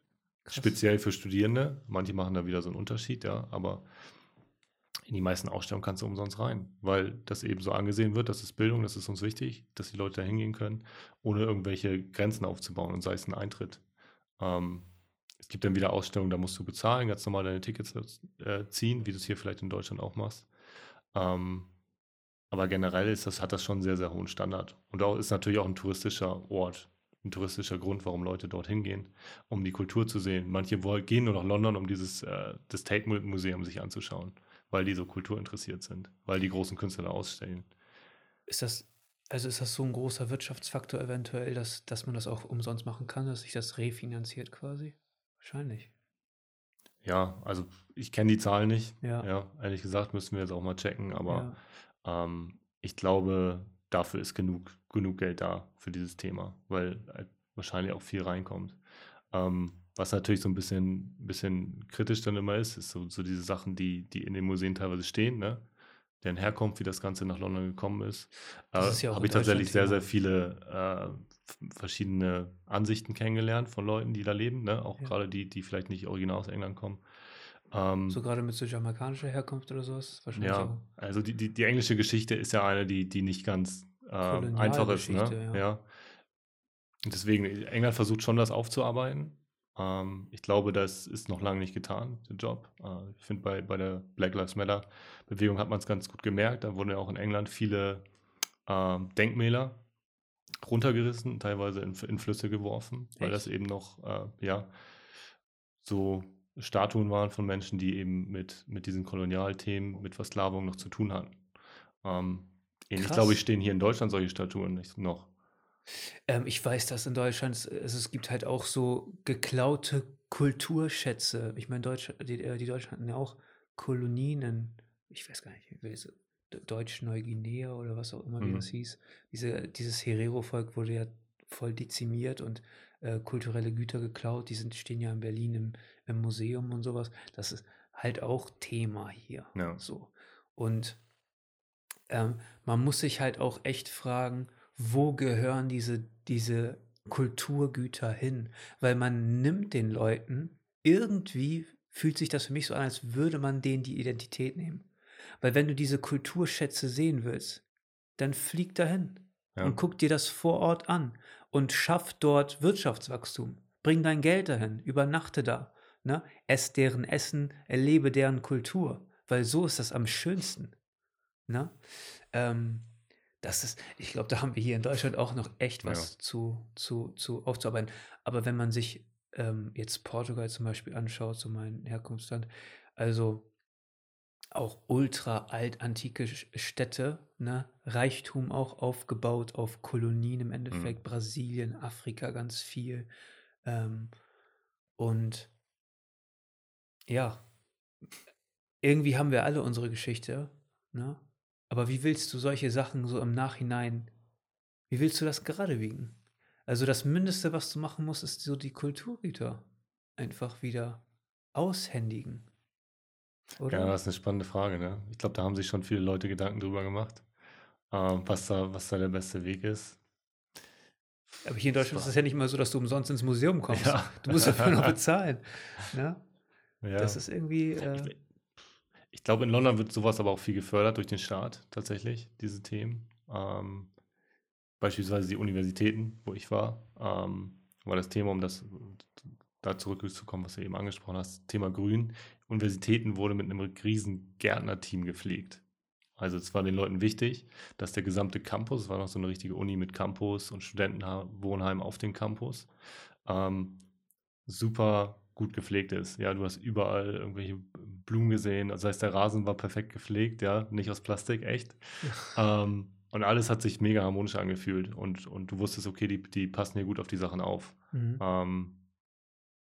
Krass. Speziell für Studierende. Manche machen da wieder so einen Unterschied, ja, aber in die meisten Ausstellungen kannst du umsonst rein, weil das eben so angesehen wird, das ist Bildung, das ist uns wichtig, dass die Leute da hingehen können, ohne irgendwelche Grenzen aufzubauen und sei es ein Eintritt. Ähm, es gibt dann wieder Ausstellungen, da musst du bezahlen, ganz normal deine Tickets äh, ziehen, wie du es hier vielleicht in Deutschland auch machst. Ähm, aber generell ist das, hat das schon einen sehr, sehr hohen Standard. Und auch ist natürlich auch ein touristischer Ort ein touristischer Grund, warum Leute dorthin gehen, um die Kultur zu sehen. Manche wollen, gehen nur nach London, um dieses äh, das Tate Museum sich anzuschauen, weil die so kulturinteressiert sind, weil die großen Künstler da ausstellen. Ist das, also ist das so ein großer Wirtschaftsfaktor eventuell, dass, dass man das auch umsonst machen kann, dass sich das refinanziert quasi? Wahrscheinlich. Ja, also ich kenne die Zahlen nicht. Ja. ja. Ehrlich gesagt müssen wir jetzt auch mal checken, aber ja. ähm, ich glaube, dafür ist genug, genug Geld da für dieses Thema, weil halt wahrscheinlich auch viel reinkommt. Ähm, was natürlich so ein bisschen, bisschen kritisch dann immer ist, ist so, so diese Sachen, die, die in den Museen teilweise stehen, ne? deren Herkunft, wie das Ganze nach London gekommen ist, äh, Das ist ja auch habe ich tatsächlich sehr, sehr viele äh, verschiedene Ansichten kennengelernt von Leuten, die da leben, ne? auch Ja. gerade die, die vielleicht nicht original aus England kommen. Ähm, So gerade mit so jamaikanischer Herkunft oder sowas. Wahrscheinlich ja, auch. also die, die, die englische Geschichte ist ja eine, die, die nicht ganz ähm, einfach ist. Ne? Ja. Ja. Deswegen, England versucht schon, das aufzuarbeiten. Ähm, ich glaube, das ist noch lange nicht getan, der Job. Äh, ich finde, bei, bei der Black Lives Matter-Bewegung hat man es ganz gut gemerkt. Da wurden ja auch in England viele ähm, Denkmäler runtergerissen, teilweise in, in Flüsse geworfen, weil Echt? das eben noch, äh, ja, so Statuen waren von Menschen, die eben mit, mit diesen Kolonialthemen, mit Versklavung noch zu tun hatten. Ähm, ähnlich, Krass. glaube ich, stehen hier in Deutschland solche Statuen nicht noch. Ähm, ich weiß, dass in Deutschland, es, es gibt halt auch so geklaute Kulturschätze. Ich meine, Deutsch, die, äh, die Deutschen hatten ja auch Kolonien in, ich weiß gar nicht, Deutsch-Neuguinea oder was auch immer, wie Mhm. das hieß. Diese, dieses Herero-Volk wurde ja voll dezimiert und äh, kulturelle Güter geklaut. Die sind, stehen ja in Berlin im, im Museum und sowas. Das ist halt auch Thema hier. Ja. So. Und ähm, man muss sich halt auch echt fragen, wo gehören diese, diese Kulturgüter hin? Weil man nimmt den Leuten, irgendwie fühlt sich das für mich so an, als würde man denen die Identität nehmen. Weil wenn du diese Kulturschätze sehen willst, dann flieg dahin Ja. und guck dir das vor Ort an und schaff dort Wirtschaftswachstum. Bring dein Geld dahin, übernachte da, ne? ess deren Essen, erlebe deren Kultur, weil so ist das am schönsten. Ne? Ähm, das ist, ich glaube, da haben wir hier in Deutschland auch noch echt Ja. was zu, zu, zu aufzuarbeiten. Aber wenn man sich ähm, jetzt Portugal zum Beispiel anschaut, so mein Herkunftsland, also auch ultra alt antike Städte, ne? Reichtum auch aufgebaut auf Kolonien im Endeffekt, Brasilien, Afrika ganz viel. Ähm, und ja, irgendwie haben wir alle unsere Geschichte, ne? Aber wie willst du solche Sachen so im Nachhinein, wie willst du das gerade wiegen? Also das Mindeste, was du machen musst, ist so die Kulturgüter einfach wieder aushändigen. Oder? Ja, das ist eine spannende Frage. Ne? Ich glaube, da haben sich schon viele Leute Gedanken drüber gemacht, ähm, was, da, was da der beste Weg ist. Aber hier in Deutschland ist es ja nicht mal so, dass du umsonst ins Museum kommst. Ja. Du musst dafür noch bezahlen. Ne? Ja. Das ist irgendwie. Äh, Ich glaube, in London wird sowas aber auch viel gefördert durch den Staat, tatsächlich, diese Themen. Ähm, beispielsweise die Universitäten, wo ich war, ähm, war das Thema, um das da zurückzukommen, was du eben angesprochen hast, Thema Grün. Universitäten wurde mit einem riesen Gärtnerteam gepflegt. Also es war den Leuten wichtig, dass der gesamte Campus, es war noch so eine richtige Uni mit Campus und Studentenwohnheim auf dem Campus, ähm, super gut gepflegt ist. Ja, du hast überall irgendwelche Blumen gesehen. Das heißt, der Rasen war perfekt gepflegt, ja, nicht aus Plastik, echt. ähm, und alles hat sich mega harmonisch angefühlt und, und du wusstest, okay, die, die passen hier gut auf die Sachen auf. mhm. Ähm,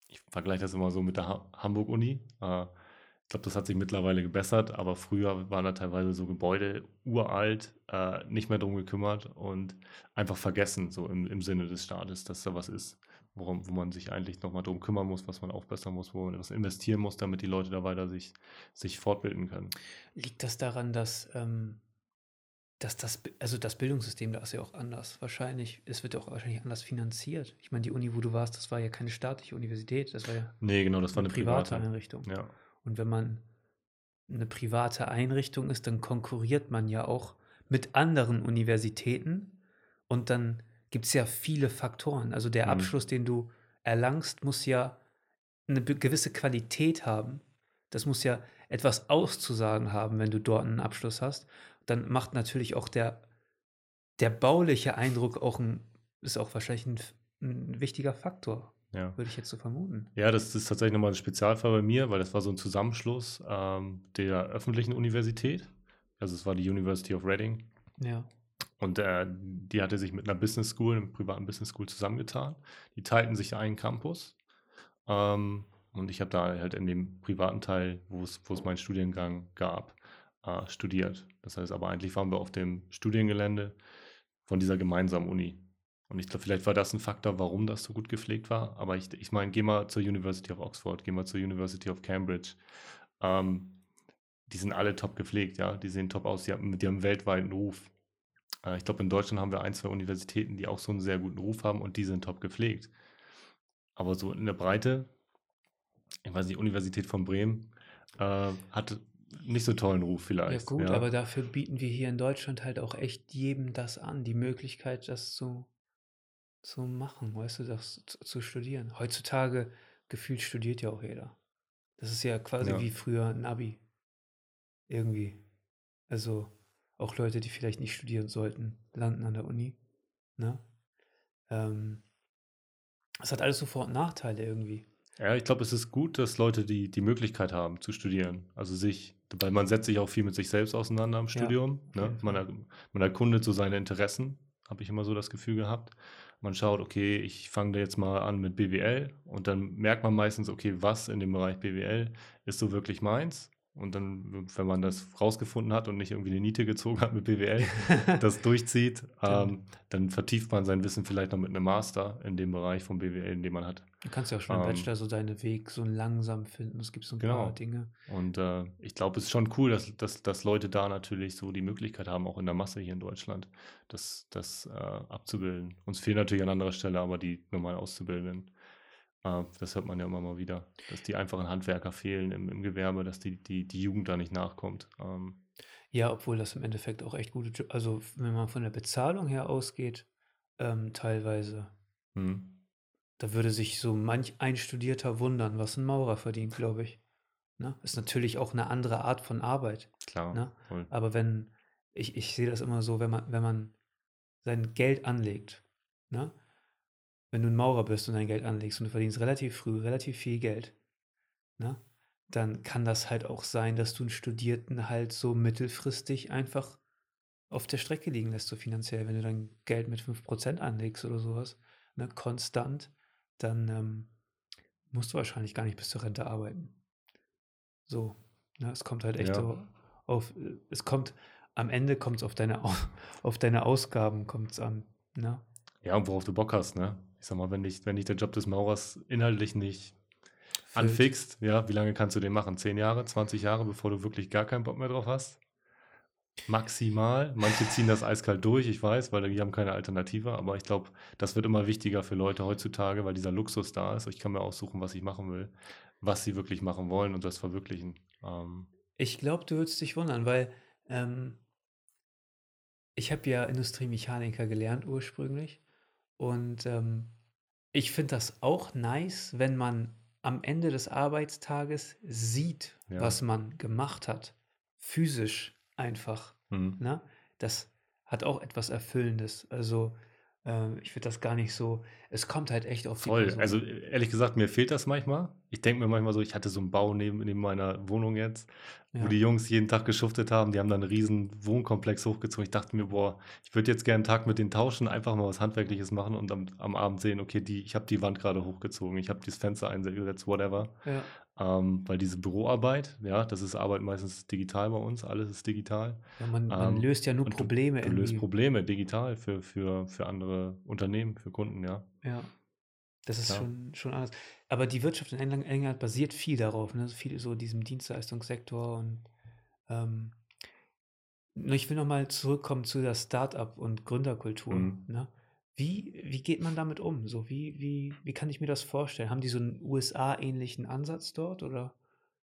ich vergleiche das immer so mit der ha Hamburg-Uni. Äh, ich glaube, das hat sich mittlerweile gebessert, aber früher waren da teilweise so Gebäude uralt, äh, nicht mehr drum gekümmert und einfach vergessen, so im, im Sinne des Staates, dass da was ist, worum, wo man sich eigentlich nochmal drum kümmern muss, was man aufbessern muss, wo man was investieren muss, damit die Leute da weiter sich, sich fortbilden können. Liegt das daran, dass, ähm, dass das, also das Bildungssystem da ist ja auch anders. Wahrscheinlich, es wird ja auch wahrscheinlich anders finanziert. Ich meine, die Uni, wo du warst, das war ja keine staatliche Universität, das war ja Nee, genau, das war eine private private. Einrichtung. Ja, Und wenn man eine private Einrichtung ist, dann konkurriert man ja auch mit anderen Universitäten und dann gibt es ja viele Faktoren. Also der Mhm. Abschluss, den du erlangst, muss ja eine gewisse Qualität haben. Das muss ja etwas auszusagen haben, wenn du dort einen Abschluss hast. Dann macht natürlich auch der, der bauliche Eindruck auch ein, ist auch wahrscheinlich ein, ein wichtiger Faktor, ja. würde ich jetzt so vermuten. Ja, das ist tatsächlich nochmal ein Spezialfall bei mir, weil das war so ein Zusammenschluss ähm, der öffentlichen Universität. Also es war die University of Reading. Ja. Und äh, die hatte sich mit einer Business School, einem privaten Business School zusammengetan. Die teilten sich einen Campus. Ähm, und ich habe da halt in dem privaten Teil, wo es wo es meinen Studiengang gab, äh, studiert. Das heißt aber eigentlich waren wir auf dem Studiengelände von dieser gemeinsamen Uni. Und ich glaube, vielleicht war das ein Faktor, warum das so gut gepflegt war. Aber ich, ich meine, geh mal zur University of Oxford, geh mal zur University of Cambridge. Ähm, die sind alle top gepflegt, ja. Die sehen top aus, die haben, die haben einen weltweiten Ruf. Äh, ich glaube, in Deutschland haben wir ein, zwei Universitäten, die auch so einen sehr guten Ruf haben und die sind top gepflegt. Aber so in der Breite, ich weiß nicht, Universität von Bremen äh, hat nicht so tollen Ruf vielleicht. Ja gut, aber dafür bieten wir hier in Deutschland halt auch echt jedem das an, die Möglichkeit, das zu, zu machen, weißt du, das zu, zu studieren. Heutzutage gefühlt studiert ja auch jeder. Das ist ja quasi Ja. wie früher ein Abi. Irgendwie. Also auch Leute, die vielleicht nicht studieren sollten, landen an der Uni. Ne? Ähm, es hat alles so Vor- und Nachteile irgendwie. Ja, ich glaube, es ist gut, dass Leute die, die Möglichkeit haben zu studieren. Also sich, weil man setzt sich auch viel mit sich selbst auseinander im Ja, Studium. auf Ne? Man, er- man erkundet so seine Interessen, habe ich immer so das Gefühl gehabt. Man schaut, okay, ich fange da jetzt mal an mit BWL und dann merkt man meistens, okay, was in dem Bereich BWL ist so wirklich meins. Und dann, wenn man das rausgefunden hat und nicht irgendwie eine Niete gezogen hat mit BWL, das durchzieht, Dann, ähm, dann vertieft man sein Wissen vielleicht noch mit einem Master in dem Bereich von BWL, in dem man hat. du kannst ja auch schon im Ähm, Bachelor so deinen Weg so langsam finden. Es gibt so ein paar genau. Dinge. Und äh, ich glaube, es ist schon cool, dass, dass, dass Leute da natürlich so die Möglichkeit haben, auch in der Masse hier in Deutschland, das, das äh, abzubilden. Uns fehlen natürlich an anderer Stelle aber die normal Auszubildenden. Äh, das hört man ja immer mal wieder, dass die einfachen Handwerker fehlen im, im Gewerbe, dass die, die, die Jugend da nicht nachkommt. Ähm, Ja, obwohl das im Endeffekt auch echt gute, also wenn man von der Bezahlung her ausgeht, ähm, teilweise, hm, da würde sich so manch Einstudierter wundern, was ein Maurer verdient, glaube ich. Ne? Ist natürlich auch eine andere Art von Arbeit. klar, Ne? voll. Aber wenn, ich, ich sehe das immer so, wenn man, wenn man sein Geld anlegt, ne? Wenn du ein Maurer bist und dein Geld anlegst und du verdienst relativ früh relativ viel Geld, ne? Dann kann das halt auch sein, dass du einen Studierten halt so mittelfristig einfach auf der Strecke liegen lässt, so finanziell. Wenn du dein Geld mit 5% anlegst oder sowas, ne, konstant, dann ähm, musst du wahrscheinlich gar nicht bis zur Rente arbeiten. So, ne, es kommt halt echt Ja, so auf, äh, es kommt, am Ende kommt es auf deine, Au- auf deine Ausgaben kommt's an, ne? Ja, und worauf du Bock hast, ne? Ich sag mal, wenn dich, wenn dich der Job des Maurers inhaltlich nicht Füllt. anfixt, ja, wie lange kannst du den machen? 10 Jahre, 20 Jahre, bevor du wirklich gar keinen Bock mehr drauf hast? Maximal. Manche ziehen das eiskalt durch, ich weiß, weil die haben keine Alternative, aber ich glaube, das wird immer wichtiger für Leute heutzutage, weil dieser Luxus da ist. Ich kann mir aussuchen, was ich machen will, was sie wirklich machen wollen und das verwirklichen. Ähm, Ich glaube, du würdest dich wundern, weil ähm, ich habe ja Industriemechaniker gelernt ursprünglich und ähm, ich finde das auch nice, wenn man am Ende des Arbeitstages sieht, ja. was man gemacht hat. Physisch einfach. Mhm. Ne? Das hat auch etwas Erfüllendes. Also äh, ich finde das gar nicht so. Es kommt halt echt auf die Voll. Person Also ehrlich gesagt, mir fehlt das manchmal. Ich denke mir manchmal so, ich hatte so einen Bau neben, neben meiner Wohnung jetzt, wo die Ja. Jungs jeden Tag geschuftet haben. Die haben dann einen riesen Wohnkomplex hochgezogen. Ich dachte mir, boah, ich würde jetzt gerne einen Tag mit denen tauschen, einfach mal was Handwerkliches machen und am, am Abend sehen, okay, die, ich habe die Wand gerade hochgezogen, ich habe das Fenster eingesetzt, whatever. Ja. Ähm, weil diese Büroarbeit, ja, das ist Arbeit meistens digital bei uns, alles ist digital. Ja, man, man Ähm, löst ja nur und du, Probleme du löst. Probleme digital für, für, für andere Unternehmen, für Kunden, ja, Ja. Das ist klar. schon, schon anders. Aber die Wirtschaft in England, England basiert viel darauf, ne? Viel so diesem Dienstleistungssektor und ähm, ich will nochmal zurückkommen zu der Start-up und Gründerkultur. Mhm. Ne? Wie, wie geht man damit um? So, wie, wie, wie kann ich mir das vorstellen? Haben die so einen USA-ähnlichen Ansatz dort oder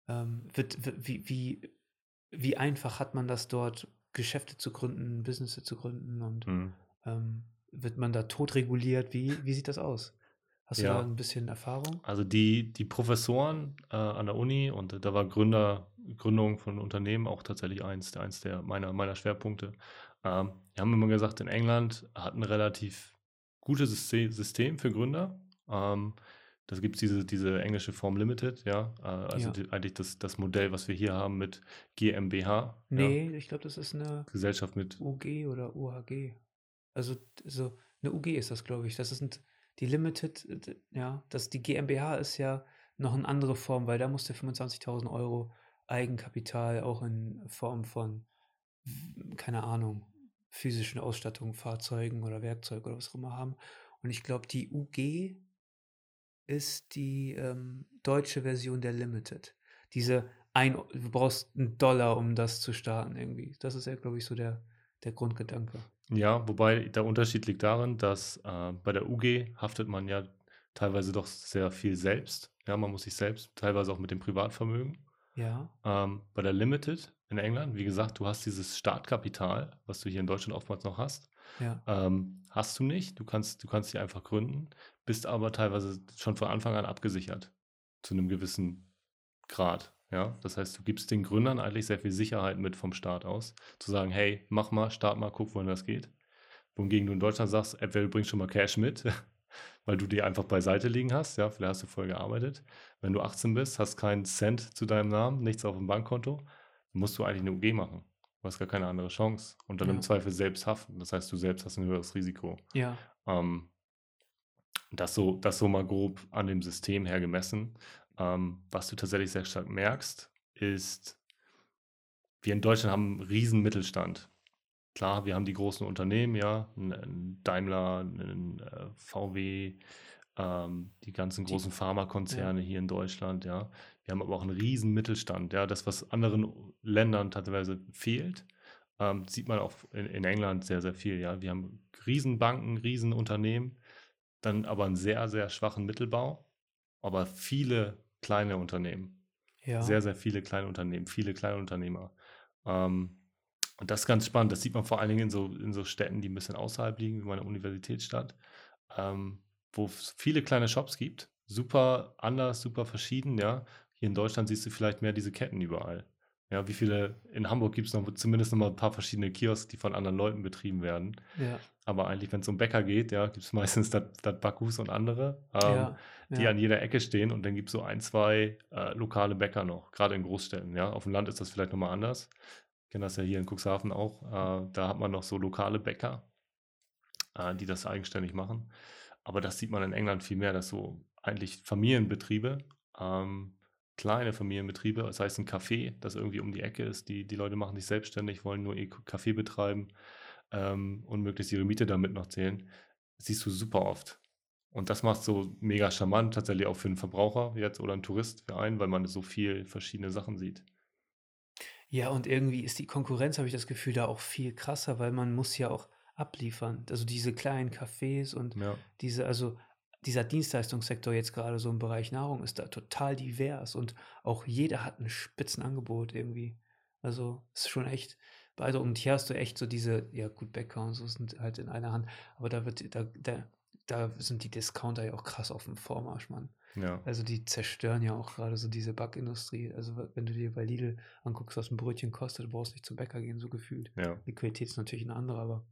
ähm, wird, wird, wie, wie, wie einfach hat man das dort, Geschäfte zu gründen, Business zu gründen und Mhm. ähm, wird man da tot reguliert? Wie, wie sieht das aus? Hast du da Ja, ein bisschen Erfahrung? also die, die Professoren äh, an der Uni und da war Gründer, Gründung von Unternehmen auch tatsächlich eins, eins der meiner, meiner Schwerpunkte. Ähm, die haben immer gesagt, in England hat ein relativ gutes Syste- System für Gründer. Ähm, das gibt es diese, diese englische Form Limited, ja. Äh, also Ja. die, eigentlich das, das Modell, was wir hier haben mit GmbH, ja. Nee, ich glaube, das ist eine Gesellschaft mit, UG oder UHG. Also so eine UG ist das, glaube ich. Das sind die Limited, ja, das die GmbH ist ja noch eine andere Form, weil da musst du 25.000 Euro Eigenkapital auch in Form von, keine Ahnung, physischen Ausstattung, Fahrzeugen oder Werkzeug oder was auch immer haben. Und ich glaube, die UG ist die ähm, deutsche Version der Limited. Diese ein du brauchst 'n Dollar, um das zu starten irgendwie. Das ist ja, glaube ich, so der der Grundgedanke. Ja, wobei der Unterschied liegt darin, dass, äh, bei der UG haftet man ja teilweise doch sehr viel selbst. Ja, man muss sich selbst teilweise auch mit dem Privatvermögen. Ja. Ähm, bei der Limited in England, wie gesagt, du hast dieses Startkapital, was du hier in Deutschland oftmals noch hast. Ja. Ähm, hast du nicht. Du kannst, du kannst die einfach gründen, bist aber teilweise schon von Anfang an abgesichert. Zu einem gewissen Grad. Ja, das heißt, du gibst den Gründern eigentlich sehr viel Sicherheit mit vom Start aus, zu sagen, hey, mach mal, start mal, guck, wohin das geht. Wohingegen du in Deutschland sagst, entweder du bringst schon mal Cash mit, weil du die einfach beiseite liegen hast, ja, vielleicht hast du voll gearbeitet. Wenn du 18 bist, hast keinen Cent zu deinem Namen, nichts auf dem Bankkonto, musst du eigentlich eine UG machen. Du hast gar keine andere Chance. Und dann Ja. im Zweifel selbst haften. Das heißt, du selbst hast ein höheres Risiko. Ja. Ähm, das, so, das so mal grob an dem System her gemessen. Ähm, was du tatsächlich sehr stark merkst, ist, wir in Deutschland haben einen riesen Mittelstand. Klar, wir haben die großen Unternehmen, ja, ein, Daimler, ein äh, VW, ähm, die ganzen großen Pharmakonzerne hier in Deutschland, ja. Wir haben aber auch einen riesen Mittelstand, ja, das, was anderen Ländern teilweise fehlt, ähm, sieht man auch in, in England sehr, sehr viel, ja. Wir haben riesen Banken, riesen Unternehmen, dann aber einen sehr, sehr schwachen Mittelbau, aber viele kleine Unternehmen. Ja. Sehr, sehr viele kleine Unternehmen, viele kleine Unternehmer. Ähm, und das ist ganz spannend. Das sieht man vor allen Dingen in so, in so Städten, die ein bisschen außerhalb liegen, wie meine Universitätsstadt, ähm, wo es viele kleine Shops gibt. Super anders, super verschieden, ja. Hier in Deutschland siehst du vielleicht mehr diese Ketten überall. Ja, wie viele, in Hamburg gibt es noch zumindest noch mal ein paar verschiedene Kiosks, die von anderen Leuten betrieben werden. ja. Aber eigentlich, wenn es um Bäcker geht, ja, gibt es meistens das Backhus und andere, ähm, ja. die ja. an jeder Ecke stehen und dann gibt es so ein, zwei äh, lokale Bäcker noch, gerade in Großstädten. Ja, auf dem Land ist das vielleicht nochmal anders. Ich kenne das ja hier in Cuxhaven auch. Äh, da hat man noch so lokale Bäcker, äh, die das eigenständig machen. Aber das sieht man in England viel mehr, dass so eigentlich Familienbetriebe, ähm, kleine Familienbetriebe, das heißt ein Café, das irgendwie um die Ecke ist, die, die Leute machen sich selbstständig, wollen nur ihr Kaffee betreiben ähm, und möglichst ihre Miete damit noch zählen, siehst du super oft. Und das macht so mega charmant, tatsächlich auch für einen Verbraucher jetzt oder einen Tourist für einen, weil man so viel verschiedene Sachen sieht. Ja, und irgendwie ist die Konkurrenz, habe ich das Gefühl, da auch viel krasser, weil man muss ja auch abliefern. Also diese kleinen Cafés und Ja, diese, also dieser Dienstleistungssektor jetzt gerade so im Bereich Nahrung ist da total divers und auch jeder hat ein Spitzenangebot irgendwie. Also ist schon echt beeindruckend. Und hier hast du echt so diese, ja gut, Bäcker und so sind halt in einer Hand, aber da wird, da, da, da sind die Discounter ja auch krass auf dem Vormarsch, Mann. ja, Also die zerstören ja auch gerade so diese Backindustrie. Also wenn du dir bei Lidl anguckst, was ein Brötchen kostet, du brauchst nicht zum Bäcker gehen, so gefühlt. ja. Die Qualität ist natürlich eine andere, aber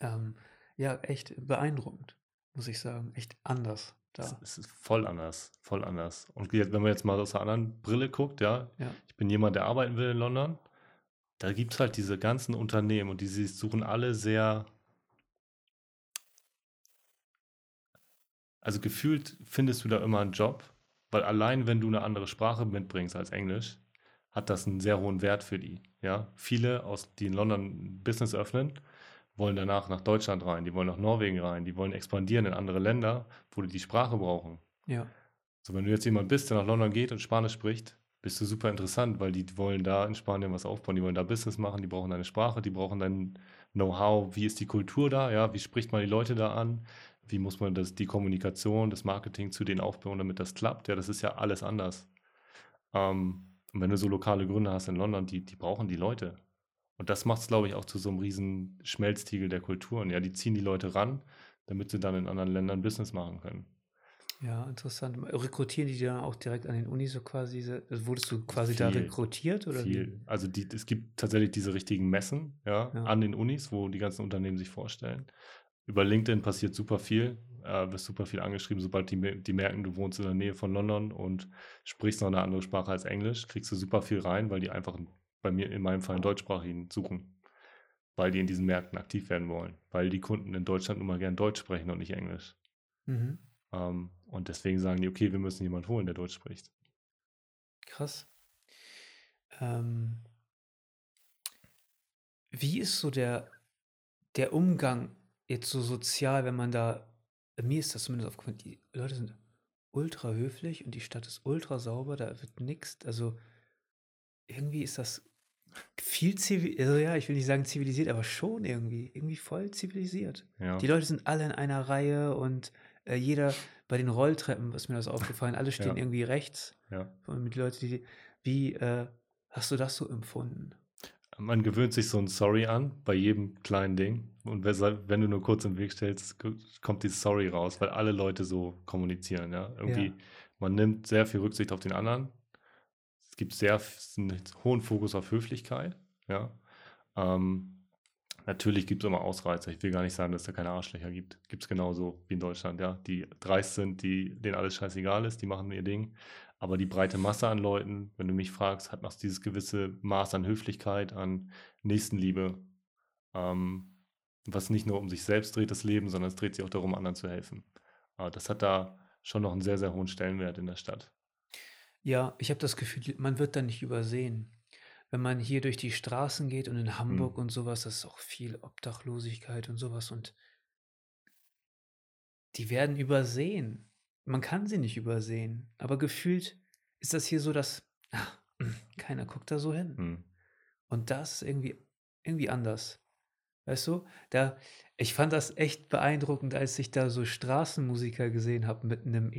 ähm, ja, echt beeindruckend, muss ich sagen. Echt anders da. es ist voll anders, voll anders. Und wenn man jetzt mal aus der anderen Brille guckt, ja, Ja, ich bin jemand, der arbeiten will in London, da gibt es halt diese ganzen Unternehmen und die suchen alle sehr, also gefühlt findest du da immer einen Job, weil allein wenn du eine andere Sprache mitbringst als Englisch, hat das einen sehr hohen Wert für die. Ja, viele aus, die in London ein Business öffnen, wollen danach nach Deutschland rein, die wollen nach Norwegen rein, die wollen expandieren in andere Länder, wo die die Sprache brauchen. ja, So, wenn du jetzt jemand bist, der nach London geht und Spanisch spricht, bist du super interessant, weil die wollen da in Spanien was aufbauen, die wollen da Business machen, die brauchen deine Sprache, die brauchen dein Know-how, wie ist die Kultur da, ja, wie spricht man die Leute da an, wie muss man das, die Kommunikation, das Marketing zu denen aufbauen, damit das klappt, ja, das ist ja alles anders. Ähm, und wenn du so lokale Gründer hast in London, die, die brauchen die Leute. Und das macht es, glaube ich, auch zu so einem riesen Schmelztiegel der Kulturen. Ja, die ziehen die Leute ran, damit sie dann in anderen Ländern Business machen können. ja, interessant. Rekrutieren die dann auch direkt an den Unis so quasi? Also wurdest du quasi da Viel, rekrutiert oder wie? Viel. Also die, es gibt tatsächlich diese richtigen Messen ja, Ja, an den Unis, wo die ganzen Unternehmen sich vorstellen. Über LinkedIn passiert super viel, äh, wirst super viel angeschrieben, sobald die, die merken, du wohnst in der Nähe von London und sprichst noch eine andere Sprache als Englisch, kriegst du super viel rein, weil die einfach bei mir in meinem Fall einen deutschsprachigen suchen, weil die in diesen Märkten aktiv werden wollen, weil die Kunden in Deutschland immer gern Deutsch sprechen und nicht Englisch. mhm. Ähm, und deswegen sagen die, okay, wir müssen jemanden holen, der Deutsch spricht. Krass. Ähm, wie ist so der, der Umgang jetzt so sozial, wenn man da, mir ist das zumindest aufgefallen, die Leute sind ultra höflich und die Stadt ist ultra sauber, da wird nichts, also irgendwie ist das viel zivil also ja, ich will nicht sagen zivilisiert, aber schon irgendwie irgendwie voll zivilisiert. Ja. Die Leute sind alle in einer Reihe und, äh, jeder bei den Rolltreppen ist mir das aufgefallen, alle stehen Ja. irgendwie rechts. Ja. Und die Leute, die wie, äh, hast du das so empfunden? Man gewöhnt sich so ein Sorry an bei jedem kleinen Ding. Und wenn du nur kurz im Weg stellst, kommt dieses Sorry raus, weil alle Leute so kommunizieren. Ja? Irgendwie, Ja. man nimmt sehr viel Rücksicht auf den anderen. Es gibt sehr einen hohen Fokus auf Höflichkeit. Ja? Ähm, natürlich gibt es immer Ausreißer. Ich will gar nicht sagen, dass es da keine Arschlöcher gibt. Gibt es genauso wie in Deutschland, ja. Die dreist sind, die, denen alles scheißegal ist, die machen ihr Ding. Aber die breite Masse an Leuten, wenn du mich fragst, hat noch dieses gewisse Maß an Höflichkeit, an Nächstenliebe, ähm, was nicht nur um sich selbst dreht, das Leben, sondern es dreht sich auch darum, anderen zu helfen. Äh, das hat da schon noch einen sehr, sehr hohen Stellenwert in der Stadt. Ja, ich habe das Gefühl, man wird da nicht übersehen. Wenn man hier durch die Straßen geht und in Hamburg Hm. und sowas, das ist auch viel Obdachlosigkeit und sowas und die werden übersehen. Man kann sie nicht übersehen, aber gefühlt ist das hier so, dass ach, keiner guckt da so hin. Hm. Und das ist irgendwie irgendwie anders. Weißt du? Da ich fand das echt beeindruckend, als ich da so Straßenmusiker gesehen habe mit 'nem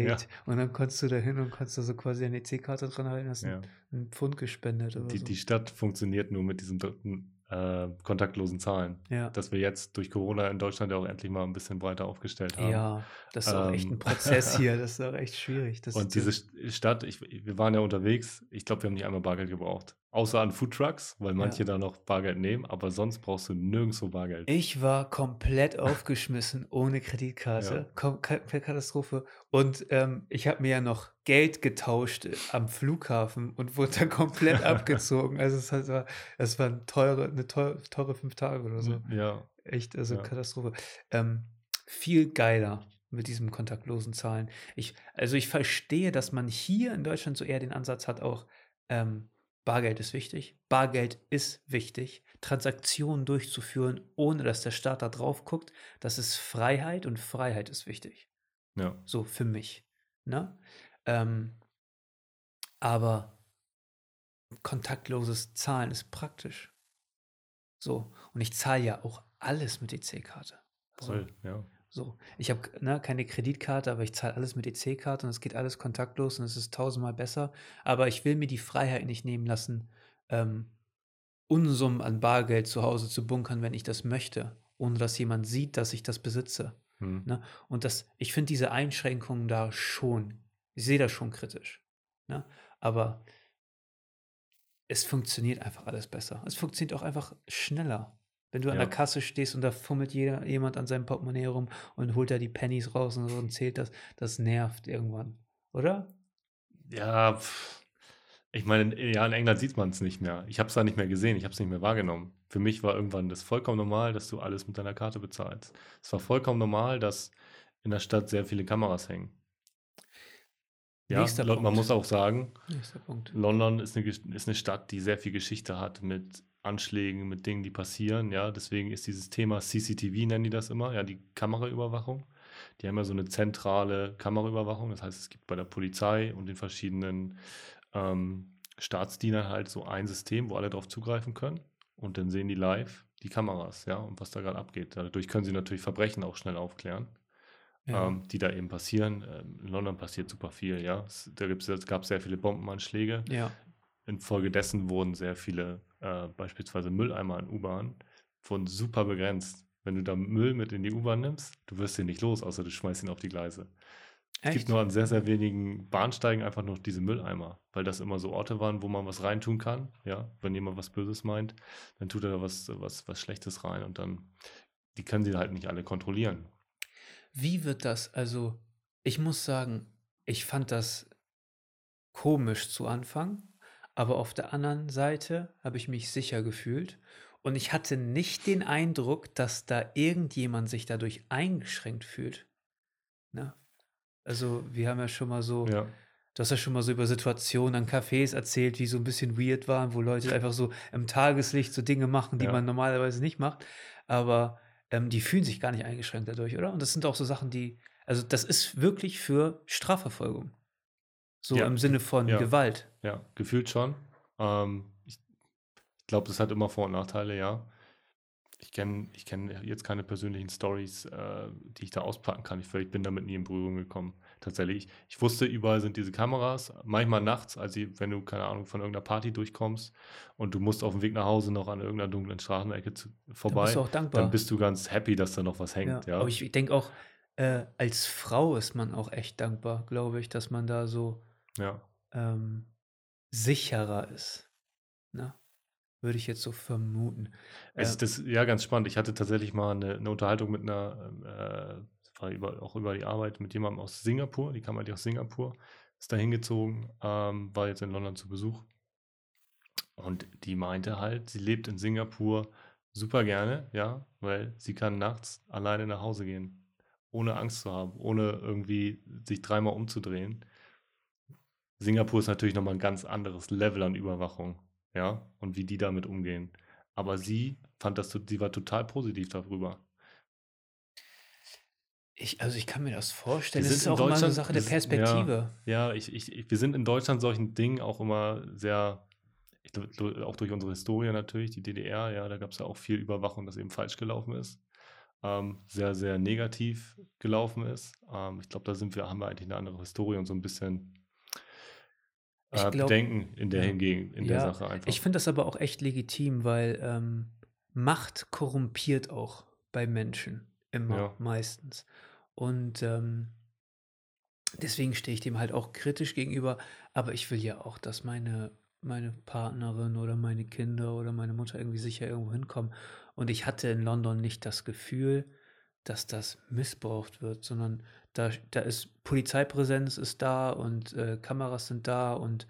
Ja, EC-Kartengerät und dann konntest du da hin und konntest da so quasi deine EC-Karte dran halten, hast ja. 'n Pfund gespendet oder Die, so. die Stadt funktioniert nur mit diesen dritten, äh, kontaktlosen Zahlen. Ja. Dass wir jetzt durch Corona in Deutschland ja auch endlich mal ein bisschen breiter aufgestellt haben. Ja, das ist auch echt 'n Ähm, Prozess hier. Das ist auch echt schwierig, das und diese St- Stadt, ich, wir waren ja unterwegs, ich glaube, wir haben nicht einmal Bargeld gebraucht. Außer an Foodtrucks, weil manche Ja. da noch Bargeld nehmen, aber sonst brauchst du nirgendwo Bargeld. Ich war komplett aufgeschmissen ohne Ja, Kreditkarte. Ka Katastrophe. Und, ähm, ich habe mir ja noch Geld getauscht, äh, am Flughafen und wurde dann komplett abgezogen. Also, es war es waren teure 'ne teu teure 5 Tage oder so. ja, Echt, also ja. Katastrophe. Ähm, viel geiler mit diesem kontaktlosen Zahlen. Ich also, ich verstehe, dass man hier in Deutschland so eher den Ansatz hat auch, ähm, Bargeld ist wichtig. Bargeld ist wichtig. Transaktionen durchzuführen, ohne dass der Staat da drauf guckt, das ist Freiheit und Freiheit ist wichtig. Ja. So für mich, ne? Ähm aber kontaktloses Zahlen ist praktisch. So, und ich zahle ja auch alles mit EC-Karte. Also, Voll, ja. So. Ich habe, ne, keine Kreditkarte, aber ich zahle alles mit EC-Karte und es geht alles kontaktlos und es ist tausendmal besser. Aber ich will mir die Freiheit nicht nehmen lassen, ähm, Unsummen an Bargeld zu Hause zu bunkern, wenn ich das möchte, ohne dass jemand sieht, dass ich das besitze, Hm. ne? Und das ich finde diese Einschränkungen da schon ich sehe das schon kritisch, ne? Aber es funktioniert einfach alles besser. Es funktioniert auch einfach schneller. Wenn du an der Ja. Kasse stehst und da fummelt jeder jemand an seinem Portemonnaie rum und holt da die Pennies raus und so und zählt das, das nervt irgendwann, oder? Ja, ich meine, in- ja, in England sieht man es nicht mehr. Ich habe es da nicht mehr gesehen, ich habe es nicht mehr wahrgenommen. Für mich war irgendwann das vollkommen normal, dass du alles mit deiner Karte bezahlst. Es war vollkommen normal, dass in der Stadt sehr viele Kameras hängen. Ja, Nächster man Punkt. muss auch sagen. London ist eine, ist eine Stadt, die sehr viel Geschichte hat mit Anschlägen, mit Dingen, die passieren. Ja, deswegen ist dieses Thema CCTV, nennen die das immer, ja, die Kameraüberwachung. Die haben ja so eine zentrale Kameraüberwachung. Das heißt, es gibt bei der Polizei und den verschiedenen ähm, Staatsdienern halt so ein System, wo alle drauf zugreifen können. Und dann sehen die live die Kameras, ja, und was da gerade abgeht. Dadurch können sie natürlich Verbrechen auch schnell aufklären Ja. ähm, die da eben passieren. Ähm, in London passiert super viel, ja. Da gibt's, es gab sehr viele Bombenanschläge. Ja. Infolgedessen wurden sehr viele, äh, beispielsweise Mülleimer in U-Bahn, wurden super begrenzt. Wenn du da Müll mit in die U-Bahn nimmst, du wirst ihn nicht los, außer du schmeißt ihn auf die Gleise. Es gibt Echt? nur an sehr, sehr wenigen Bahnsteigen einfach noch diese Mülleimer, weil das immer so Orte waren, wo man was reintun kann. Ja, wenn jemand was Böses meint, dann tut er da was, was, was Schlechtes rein und dann, die können sie halt nicht alle kontrollieren. Wie wird das also, ich muss sagen, ich fand das komisch zu Anfang, aber auf der anderen Seite habe ich mich sicher gefühlt und ich hatte nicht den Eindruck, dass da irgendjemand sich dadurch eingeschränkt fühlt, ne? Also, wir haben ja schon mal so Ja. du hast ja schon mal so über Situationen an Cafés erzählt, die so 'n bisschen weird waren, wo Leute einfach so im Tageslicht so Dinge machen, die Ja. man normalerweise nicht macht. Aber, ähm, die fühlen sich gar nicht eingeschränkt dadurch, oder? Und das sind auch so Sachen, die also, das ist wirklich für Strafverfolgung. So Ja, im Sinne von ja. Gewalt. Ja, gefühlt schon. Ähm, ich ich glaube, das hat immer Vor- und Nachteile, ja. Ich kenne ich kenn jetzt keine persönlichen Stories, äh, die ich da auspacken kann. Ich, ich bin damit nie in Berührung gekommen. Tatsächlich. Ich wusste, überall sind diese Kameras. Manchmal nachts, also wenn du, keine Ahnung, von irgendeiner Party durchkommst und du musst auf dem Weg nach Hause noch an irgendeiner dunklen Straßenecke zu, Da bist du vorbei, auch dankbar. dann bist du ganz happy, dass da noch was Ja, hängt, ja. aber ich denke auch, äh, als Frau ist man auch echt dankbar, glaube ich, dass man da so Ja. ähm, sicherer ist. Ne? Würde ich jetzt so vermuten. Es Äh, ist das, ja, ganz spannend. Ich hatte tatsächlich mal eine, eine Unterhaltung mit einer, ähm, äh, über, auch über die Arbeit mit jemandem aus Singapur, die kam halt aus Singapur, ist da hingezogen, ähm, war jetzt in London zu Besuch. Und die meinte halt, sie lebt in Singapur super gerne, ja, weil sie kann nachts alleine nach Hause gehen, ohne Angst zu haben, ohne irgendwie sich dreimal umzudrehen. Singapur ist natürlich nochmal ein ganz anderes Level an Überwachung, ja, und wie die damit umgehen. Aber sie fand das, sie war total positiv darüber. ich, also ich kann mir das vorstellen. Sind ist auch immer so eine Sache der das- Perspektive. Ja, ich, ich, ich, wir sind in Deutschland solchen Dingen auch immer sehr, glaub, auch durch unsere Historie natürlich, die DDR, ja, da gab es ja auch viel Überwachung, das eben falsch gelaufen ist. Ähm, sehr, sehr negativ gelaufen ist. Ähm, ich glaube, da sind wir, haben wir eigentlich eine andere Historie und so ein bisschen äh, glaub- Bedenken in der ja. hingegen, in der Ja, Sache einfach. Ich finde das aber auch echt legitim, weil ähm, Macht korrumpiert auch bei Menschen immer Ja. meistens. Und ähm, deswegen stehe ich dem halt auch kritisch gegenüber. Aber ich will ja auch, dass meine, meine Partnerin oder meine Kinder oder meine Mutter irgendwie sicher irgendwo hinkommen. Und ich hatte in London nicht das Gefühl, dass das missbraucht wird, sondern da, da ist Polizeipräsenz ist da und äh, Kameras sind da und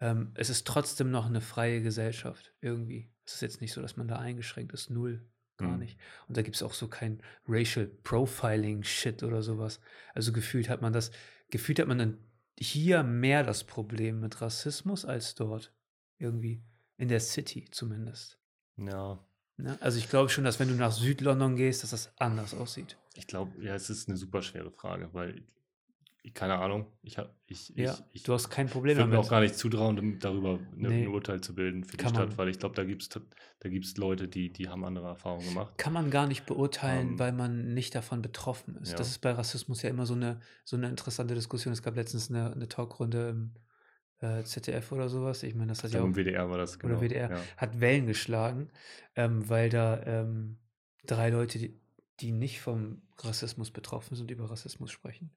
ähm, es ist trotzdem noch eine freie Gesellschaft irgendwie. Es ist jetzt nicht so, dass man da eingeschränkt ist, null, gar Mhm. nicht. Und da gibt es auch so kein Racial Profiling-Shit oder sowas. Also gefühlt hat man das, gefühlt hat man dann hier mehr das Problem mit Rassismus als dort. Irgendwie. In der City zumindest. ja? Also ich glaube schon, dass wenn du nach Südlondon gehst, dass das anders aussieht. ich glaube, ja, es ist eine super schwere Frage, weil, ich, keine Ahnung, ich habe, ich, Ja, ich, ich du hast kein Problem würde mir damit. auch gar nicht zutrauen, um darüber eine, Nee. ein Urteil zu bilden für die Kann Stadt, man. weil ich glaube, da gibt es da gibt's Leute, die, die haben andere Erfahrungen gemacht. Kann man gar nicht beurteilen, Ähm, weil man nicht davon betroffen ist. Das ja. ist bei Rassismus ja immer so eine, so eine interessante Diskussion. Es gab letztens eine, eine Talkrunde im äh, ZDF oder sowas. Ich meine, das Ich hat ja auch WDR war das, genau. oder WDR, Ja. hat Wellen geschlagen, ähm, weil da ähm, drei Leute, die, die nicht vom Rassismus betroffen sind, über Rassismus sprechen.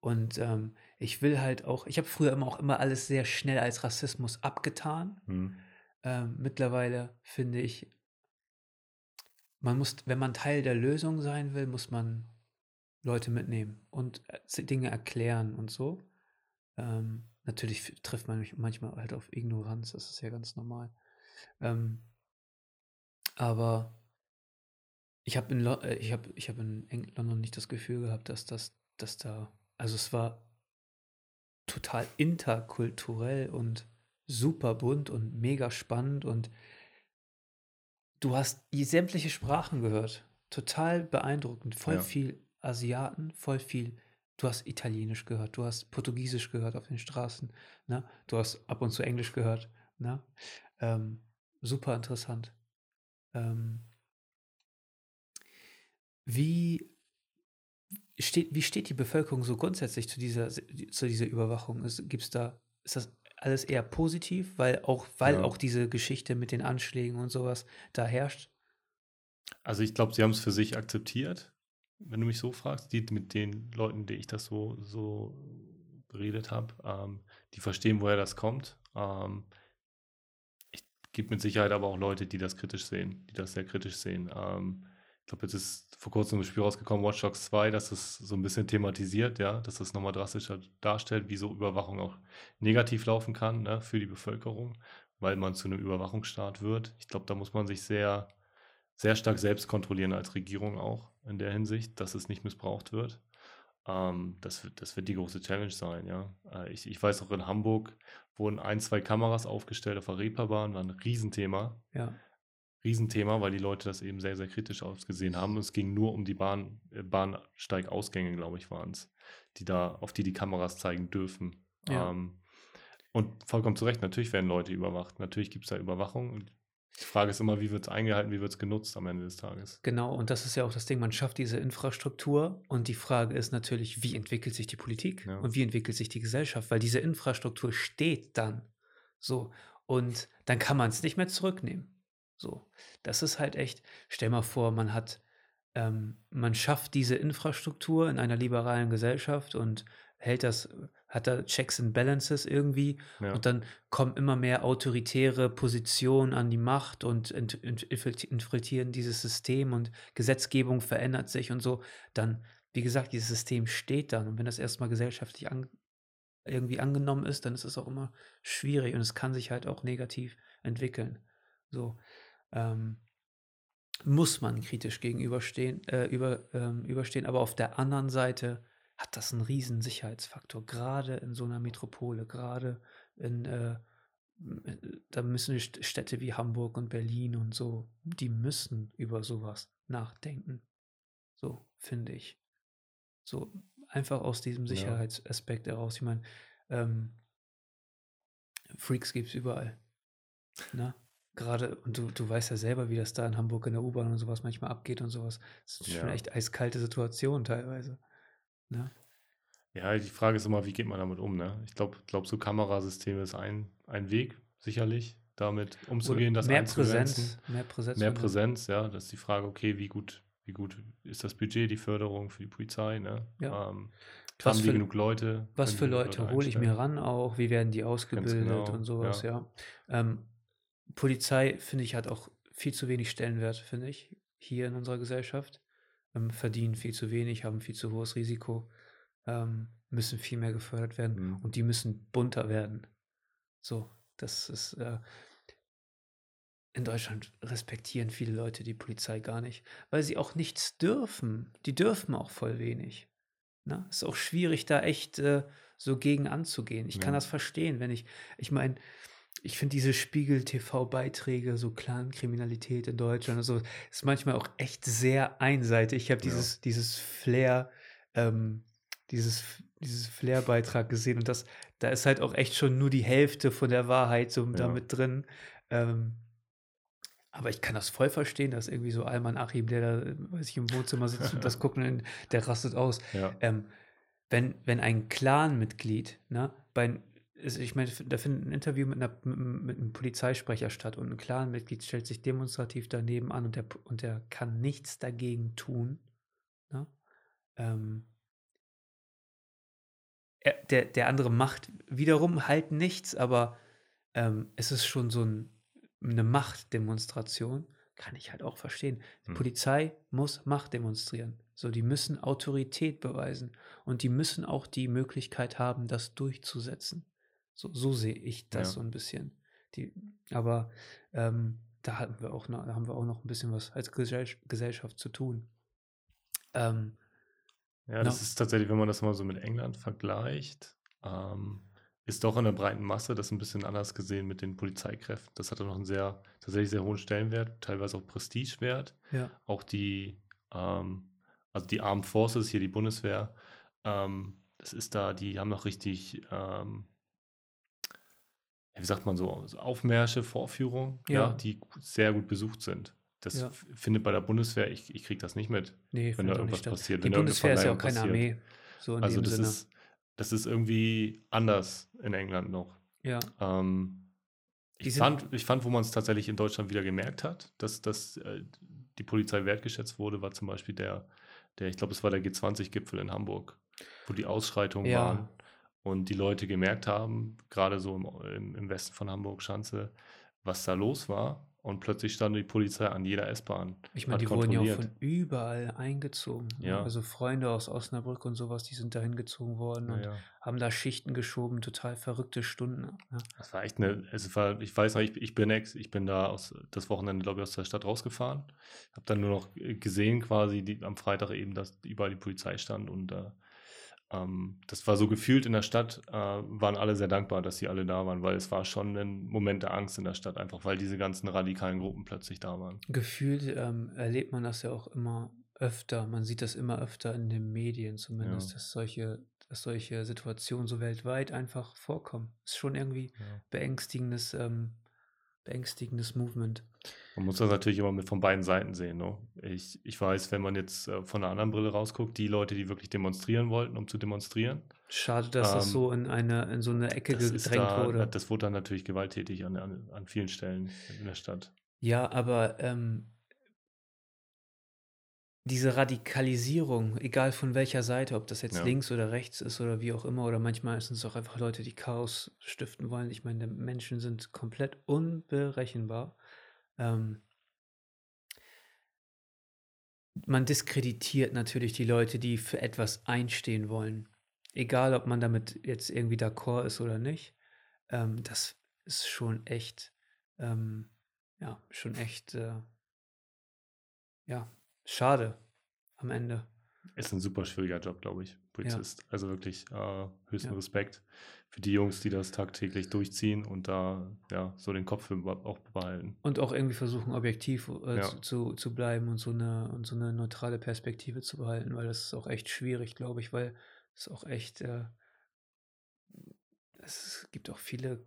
Und ähm, ich will halt auch, ich habe früher immer auch immer alles sehr schnell als Rassismus abgetan. Hm. Ähm, mittlerweile finde ich, man muss, wenn man Teil der Lösung sein will, muss man Leute mitnehmen und äh, Dinge erklären und so. Ähm, natürlich trifft man mich manchmal halt auf Ignoranz, das ist ja ganz normal. Ähm, aber ich habe in, Lo äh, ich hab, ich hab in London nicht das Gefühl gehabt, dass das, dass da, also es war total interkulturell und super bunt und mega spannend und du hast die sämtliche Sprachen gehört. Total beeindruckend. Voll Ja. viel Asiaten, voll viel. Du hast Italienisch gehört, du hast Portugiesisch gehört auf den Straßen, ne? Du hast ab und zu Englisch gehört, ne? Ähm, super interessant. Ähm, wie steht, wie steht die Bevölkerung so grundsätzlich zu dieser, zu dieser Überwachung? Ist, gibt's da, ist das alles eher positiv, weil auch, weil Ja. auch diese Geschichte mit den Anschlägen und sowas da herrscht? Also ich glaube, sie haben es für sich akzeptiert, wenn du mich so fragst. Die mit den Leuten, die ich das so, so beredet habe, ähm, die verstehen, woher das kommt. Ähm, ich gibt mit Sicherheit aber auch Leute, die das kritisch sehen, die das sehr kritisch sehen. Ähm, ich glaube, jetzt ist vor kurzem ein Spiel rausgekommen, Watch Dogs 2, dass es so ein bisschen thematisiert, ja, dass es nochmal drastischer darstellt, wie so Überwachung auch negativ laufen kann ne, für die Bevölkerung, weil man zu einem Überwachungsstaat wird. Ich glaube, da muss man sich sehr, sehr stark selbst kontrollieren als Regierung auch in der Hinsicht, dass es nicht missbraucht wird. Ähm, das, wird- das wird die große Challenge sein, ja. Äh, ich, ich weiß auch in Hamburg wurden ein, zwei Kameras aufgestellt auf der Reeperbahn, war ein Riesenthema. Ja. Riesenthema, weil die Leute das eben sehr, sehr kritisch ausgesehen haben. Es ging nur um die Bahn, äh, Bahnsteigausgänge, glaube ich, waren es, die da, auf die die Kameras zeigen dürfen. Ja. Ähm, Und vollkommen zu Recht, natürlich werden Leute überwacht. Natürlich gibt es da Überwachung. Und die Frage ist immer, wie wird es eingehalten, wie wird es genutzt am Ende des Tages. Genau, und das ist ja auch das Ding, man schafft diese Infrastruktur und die Frage ist natürlich, wie entwickelt sich die Politik Ja. und wie entwickelt sich die Gesellschaft, weil diese Infrastruktur steht dann so und dann kann man es nicht mehr zurücknehmen. So, das ist halt echt, stell mal vor, man hat, ähm, man schafft diese Infrastruktur in einer liberalen Gesellschaft und hält das, hat da Checks and Balances irgendwie Ja. und dann kommen immer mehr autoritäre Positionen an die Macht und infiltrieren dieses System und Gesetzgebung verändert sich und so. Dann, wie gesagt, dieses System steht dann. Und wenn das erstmal gesellschaftlich an, irgendwie angenommen ist, dann ist es auch immer schwierig und es kann sich halt auch negativ entwickeln. So ähm, muss man kritisch gegenüberstehen, äh, über, ähm, überstehen. Aber auf der anderen Seite hat das einen riesen Sicherheitsfaktor, gerade in so einer Metropole, gerade in, äh, äh, da müssen St- Städte wie Hamburg und Berlin und so, die müssen über sowas nachdenken. So, finde ich. So, einfach aus diesem Ja. Sicherheitsaspekt heraus. Ich meine, ähm, Freaks gibt es überall. Ne? Gerade, und du, du weißt ja selber, wie das da in Hamburg in der U-Bahn und sowas manchmal abgeht und sowas. Das ist schon Ja. echt eiskalte Situation teilweise. Ne? Ja, die Frage ist immer, wie geht man damit um, ne? Ich glaube, glaub, so Kamerasysteme ist ein, ein Weg, sicherlich, damit Oder umzugehen, das mehr. Präsenz, mehr Präsenz. Mehr Präsenz, ja, das ist die Frage, okay, wie gut, wie gut ist das Budget, die Förderung für die Polizei, ne? Ja. Ähm, Was für- genug Leute? Was für genug Leute hole ich mir ran auch? Wie werden die ausgebildet genau, und sowas, ja. ja. Ähm, Polizei, finde ich, hat auch viel zu wenig Stellenwert, finde ich, hier in unserer Gesellschaft. Ähm, verdienen viel zu wenig, haben viel zu hohes Risiko, ähm, müssen viel mehr gefördert werden Mhm. und die müssen bunter werden. So, das ist. Äh, in Deutschland respektieren viele Leute die Polizei gar nicht, weil sie auch nichts dürfen. Die dürfen auch voll wenig. Ne? Ist auch schwierig, da echt äh, so gegen anzugehen. Ich kann Ja. das verstehen, wenn ich, ich meine, ich finde diese Spiegel-TV-Beiträge, so Clankriminalität in Deutschland und so, ist manchmal auch echt sehr einseitig. Ich habe Ja. dieses, dieses Flair, ähm, dieses, dieses Flair-Beitrag gesehen und das, da ist halt auch echt schon nur die Hälfte von der Wahrheit so da Ja. mit drin. Ähm, aber ich kann das voll verstehen, dass irgendwie so Alman Achim, der da, weiß ich, im Wohnzimmer sitzt und das guckt und der rastet aus. Ja, Ähm, wenn, wenn ein Clan-Mitglied, ne, bei, ich meine, da findet ein Interview mit, einer, mit, einem Polizeisprecher statt und ein Clan-Mitglied stellt sich demonstrativ daneben an und der, und der kann nichts dagegen tun. Ne? Ähm, er, der, der andere macht wiederum halt nichts, aber ähm, es ist schon so ein, eine Machtdemonstration, kann ich halt auch verstehen. Die Hm. Polizei muss Macht demonstrieren. So, die müssen Autorität beweisen und die müssen auch die Möglichkeit haben, das durchzusetzen. So, so sehe ich das Ja. so ein bisschen. Die, aber ähm, da hatten wir auch noch, da haben wir auch noch ein bisschen was als Gesell Gesellschaft zu tun. Ähm, ja, das Ja. ist tatsächlich, wenn man das mal so mit England vergleicht, ähm, ist doch in der breiten Masse das ein bisschen anders gesehen mit den Polizeikräften. Das hatte noch einen sehr, tatsächlich sehr hohen Stellenwert, teilweise auch Prestigewert. ja, auch die, ähm, also die Armed Forces, hier die Bundeswehr, ähm, das ist da, die haben noch richtig, ähm, wie sagt man so, so Aufmärsche, Vorführungen, ja. Ja. die sehr gut besucht sind. Das Ja. findet bei der Bundeswehr, ich, ich kriege das nicht mit, nee, wenn da irgendwas passiert. Die Bundeswehr ist ja auch keine passiert. Armee. So Also das Sinne. ist, das ist irgendwie anders in England noch. ja, Ähm, ich, fand, ich fand, wo man es tatsächlich in Deutschland wieder gemerkt hat, dass, dass äh, die Polizei wertgeschätzt wurde, war zum Beispiel der, der ich glaube, es war der G20-Gipfel in Hamburg, wo die Ausschreitungen Ja. waren und die Leute gemerkt haben, gerade so im, im, Westen von Hamburg, Schanze, was da los war. Und plötzlich stand die Polizei an jeder S-Bahn. Ich meine, die wurden ja auch von überall eingezogen. Ja. Also Freunde aus Osnabrück und sowas, die sind da hingezogen worden und ja. haben da Schichten geschoben, total verrückte Stunden. Ne? Das war echt eine, es war, ich weiß noch, ich, ich bin ex, ich bin da aus, das Wochenende, glaube ich, aus der Stadt rausgefahren. Habe dann nur noch äh, gesehen, quasi die, am Freitag eben, dass überall die Polizei stand und äh, ähm, das war so gefühlt in der Stadt, äh, waren alle sehr dankbar, dass sie alle da waren, weil es war schon ein Moment der Angst in der Stadt, einfach weil diese ganzen radikalen Gruppen plötzlich da waren. Gefühlt ähm, erlebt man das ja auch immer öfter. Man sieht das immer öfter in den Medien zumindest, Ja. dass solche, dass solche Situationen so weltweit einfach vorkommen. Ist schon irgendwie Ja. beängstigendes, ähm, beängstigendes Movement. Man muss das natürlich immer mit von beiden Seiten sehen. Ne? Ich, ich weiß, wenn man jetzt äh, von einer anderen Brille rausguckt, die Leute, die wirklich demonstrieren wollten, um zu demonstrieren, Schade, dass das Ähm, so in eine, in so eine Ecke das, gedrängt da, wurde. das wurde dann natürlich gewalttätig an, an, an vielen Stellen in der Stadt. Ja, aber ähm, diese Radikalisierung, egal von welcher Seite, ob das jetzt Ja. links oder rechts ist oder wie auch immer, oder manchmal sind es auch einfach Leute, die Chaos stiften wollen. Ich meine, Menschen sind komplett unberechenbar. Ähm, man diskreditiert natürlich die Leute, die für etwas einstehen wollen. Egal, ob man damit jetzt irgendwie d'accord ist oder nicht. Ähm, das ist schon echt, ähm, ja, schon echt, äh, ja, schade am Ende. Ist ein super schwieriger Job, glaube ich, Polizist. Also wirklich äh, höchsten ja. Respekt für die Jungs, die das tagtäglich durchziehen und da ja so den Kopf auch behalten. Und auch irgendwie versuchen, objektiv äh, ja. zu, zu bleiben und so, eine, und so eine neutrale Perspektive zu behalten, weil das ist auch echt schwierig, glaube ich, weil es auch echt, äh, es gibt auch viele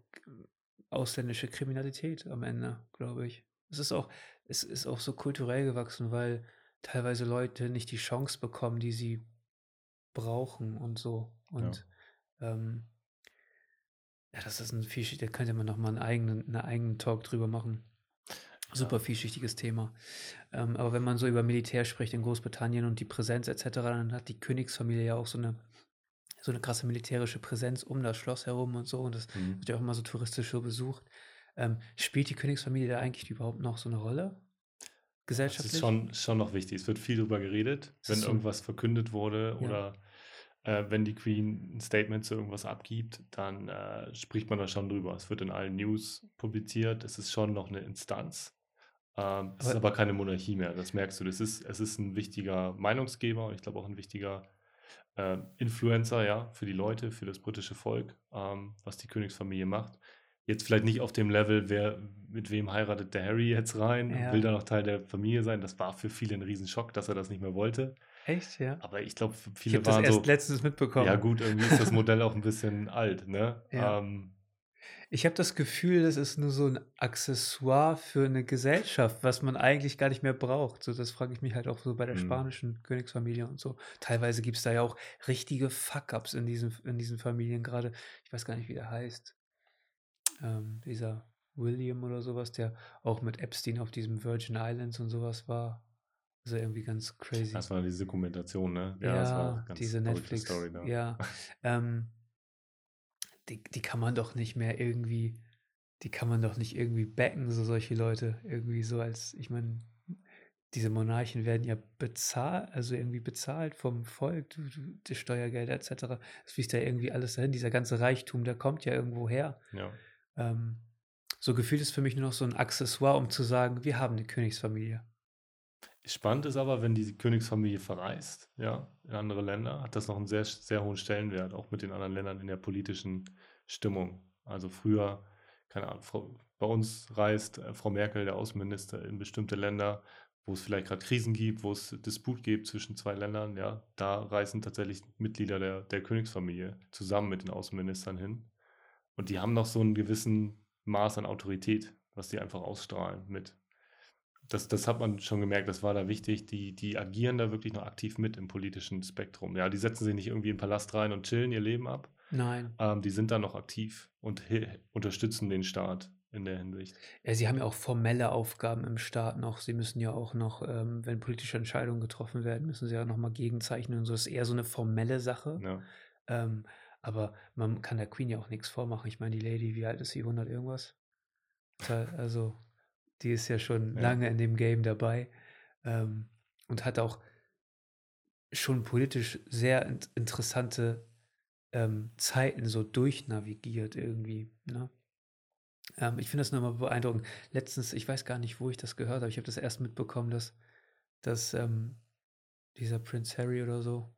ausländische Kriminalität am Ende, glaube ich. Es ist auch, es ist auch so kulturell gewachsen, weil teilweise Leute nicht die Chance bekommen, die sie brauchen und so. Und ja, ähm, ja das ist ein vielschichtiges, da könnte man nochmal einen eigenen, einen eigenen Talk drüber machen. Super ja. vielschichtiges Thema. Ähm, aber wenn man so über Militär spricht in Großbritannien und die Präsenz etc., dann hat die Königsfamilie ja auch so eine so eine krasse militärische Präsenz um das Schloss herum und so. Und das mhm. wird ja auch immer so touristisch so besucht. Ähm, spielt die Königsfamilie da eigentlich überhaupt noch so eine Rolle? Gesellschaftlich? Das ist schon, schon noch wichtig. Es wird viel darüber geredet, wenn so. irgendwas verkündet wurde ja. oder äh, wenn die Queen ein Statement zu irgendwas abgibt, dann äh, spricht man da schon drüber. Es wird in allen News publiziert. Es ist schon noch eine Instanz. Ähm, es aber, ist aber keine Monarchie mehr. Das merkst du. Das ist, es ist ein wichtiger Meinungsgeber und ich glaube auch ein wichtiger äh, Influencer, ja, für die Leute, für das britische Volk, ähm, was die Königsfamilie macht jetzt vielleicht nicht auf dem Level, wer mit wem heiratet der Harry jetzt rein, ja. will da noch Teil der Familie sein. Das war für viele ein Riesenschock, dass er das nicht mehr wollte. Echt, ja? Aber ich glaube, viele ich waren das so. erst letztens mitbekommen. Ja, gut, irgendwie ist das Modell auch ein bisschen alt, ne? Ja. Ähm, ich habe das Gefühl, das ist nur so ein Accessoire für eine Gesellschaft, was man eigentlich gar nicht mehr braucht. So, das frage ich mich halt auch so bei der Mhm. spanischen Königsfamilie und so. Teilweise gibt es da ja auch richtige Fuck-ups in diesen, in diesen Familien gerade. Ich weiß gar nicht, wie der heißt ähm, dieser William oder sowas, der auch mit Epstein auf diesem Virgin Islands und sowas war. Also irgendwie ganz crazy. Das war diese Dokumentation, ne? Ja, das war ganz diese Netflix. Story da. Ja. Ähm, die, die kann man doch nicht mehr irgendwie, die kann man doch nicht irgendwie backen, so solche Leute. Irgendwie so als, ich meine, diese Monarchen werden ja bezahlt, also irgendwie bezahlt vom Volk, die Steuergelder etc. Das fließt ja irgendwie alles dahin. Dieser ganze Reichtum, der kommt ja irgendwo her. Ja. Ähm, so gefühlt ist für mich nur noch so ein Accessoire, um zu sagen, wir haben eine Königsfamilie. Spannend ist aber, wenn die Königsfamilie verreist, ja, in andere Länder, hat das noch einen sehr, sehr hohen Stellenwert, auch mit den anderen Ländern in der politischen Stimmung. Also früher, keine Ahnung, Frau, bei uns reist äh, Frau Merkel, der Außenminister, in bestimmte Länder, wo es vielleicht gerade Krisen gibt, wo es Disput gibt zwischen zwei Ländern, ja, da reisen tatsächlich Mitglieder der, der Königsfamilie zusammen mit den Außenministern hin. Und die haben noch so einen gewissen Maß an Autorität, was die einfach ausstrahlen mit. Das, das hat man schon gemerkt, das war da wichtig. Die, die agieren da wirklich noch aktiv mit im politischen Spektrum. Ja, die setzen sich nicht irgendwie in den Palast rein und chillen ihr Leben ab. Nein. Ähm, die sind da noch aktiv und unterstützen den Staat in der Hinsicht. Ja, sie haben ja auch formelle Aufgaben im Staat noch. Sie müssen ja auch noch, ähm, wenn politische Entscheidungen getroffen werden, müssen sie ja noch mal gegenzeichnen und so. Das ist eher so eine formelle Sache. Ja. Ähm, aber man kann der Queen ja auch nichts vormachen. Ich meine, die Lady, wie alt ist sie? 100 irgendwas? Also, die ist ja schon Ja. lange in dem Game dabei ähm, und hat auch schon politisch sehr int interessante ähm, Zeiten so durchnavigiert irgendwie. Ne? Ähm, ich finde das nochmal beeindruckend. Letztens, ich weiß gar nicht, wo ich das gehört habe. Ich habe das erst mitbekommen, dass, dass ähm, dieser Prince Harry oder so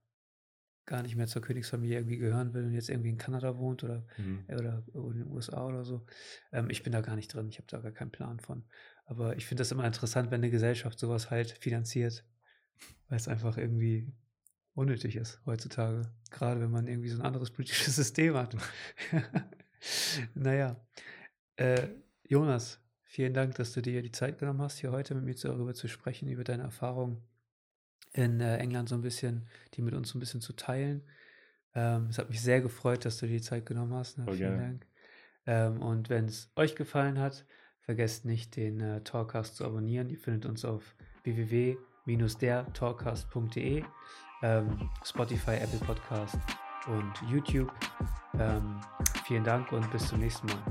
gar nicht mehr zur Königsfamilie irgendwie gehören will und jetzt irgendwie in Kanada wohnt oder, Mhm. oder in den USA oder so. Ähm, ich bin da gar nicht drin, ich habe da gar keinen Plan von. Aber ich finde das immer interessant, wenn eine Gesellschaft sowas halt finanziert, weil es einfach irgendwie unnötig ist heutzutage. Gerade wenn man irgendwie so ein anderes politisches System hat. naja. Äh, Jonas, vielen Dank, dass du dir die Zeit genommen hast, hier heute mit mir darüber zu sprechen, über deine Erfahrungen in äh, England so ein bisschen, die mit uns so ein bisschen zu teilen. Ähm, es hat mich sehr gefreut, dass du dir die Zeit genommen hast. Ne? Vielen gerne. Dank. Ähm, und wenn es euch gefallen hat, vergesst nicht, den äh, Talkcast zu abonnieren. Ihr findet uns auf www.der-talkcast.de, ähm, Spotify, Apple Podcast und YouTube. Ähm, vielen Dank und bis zum nächsten Mal.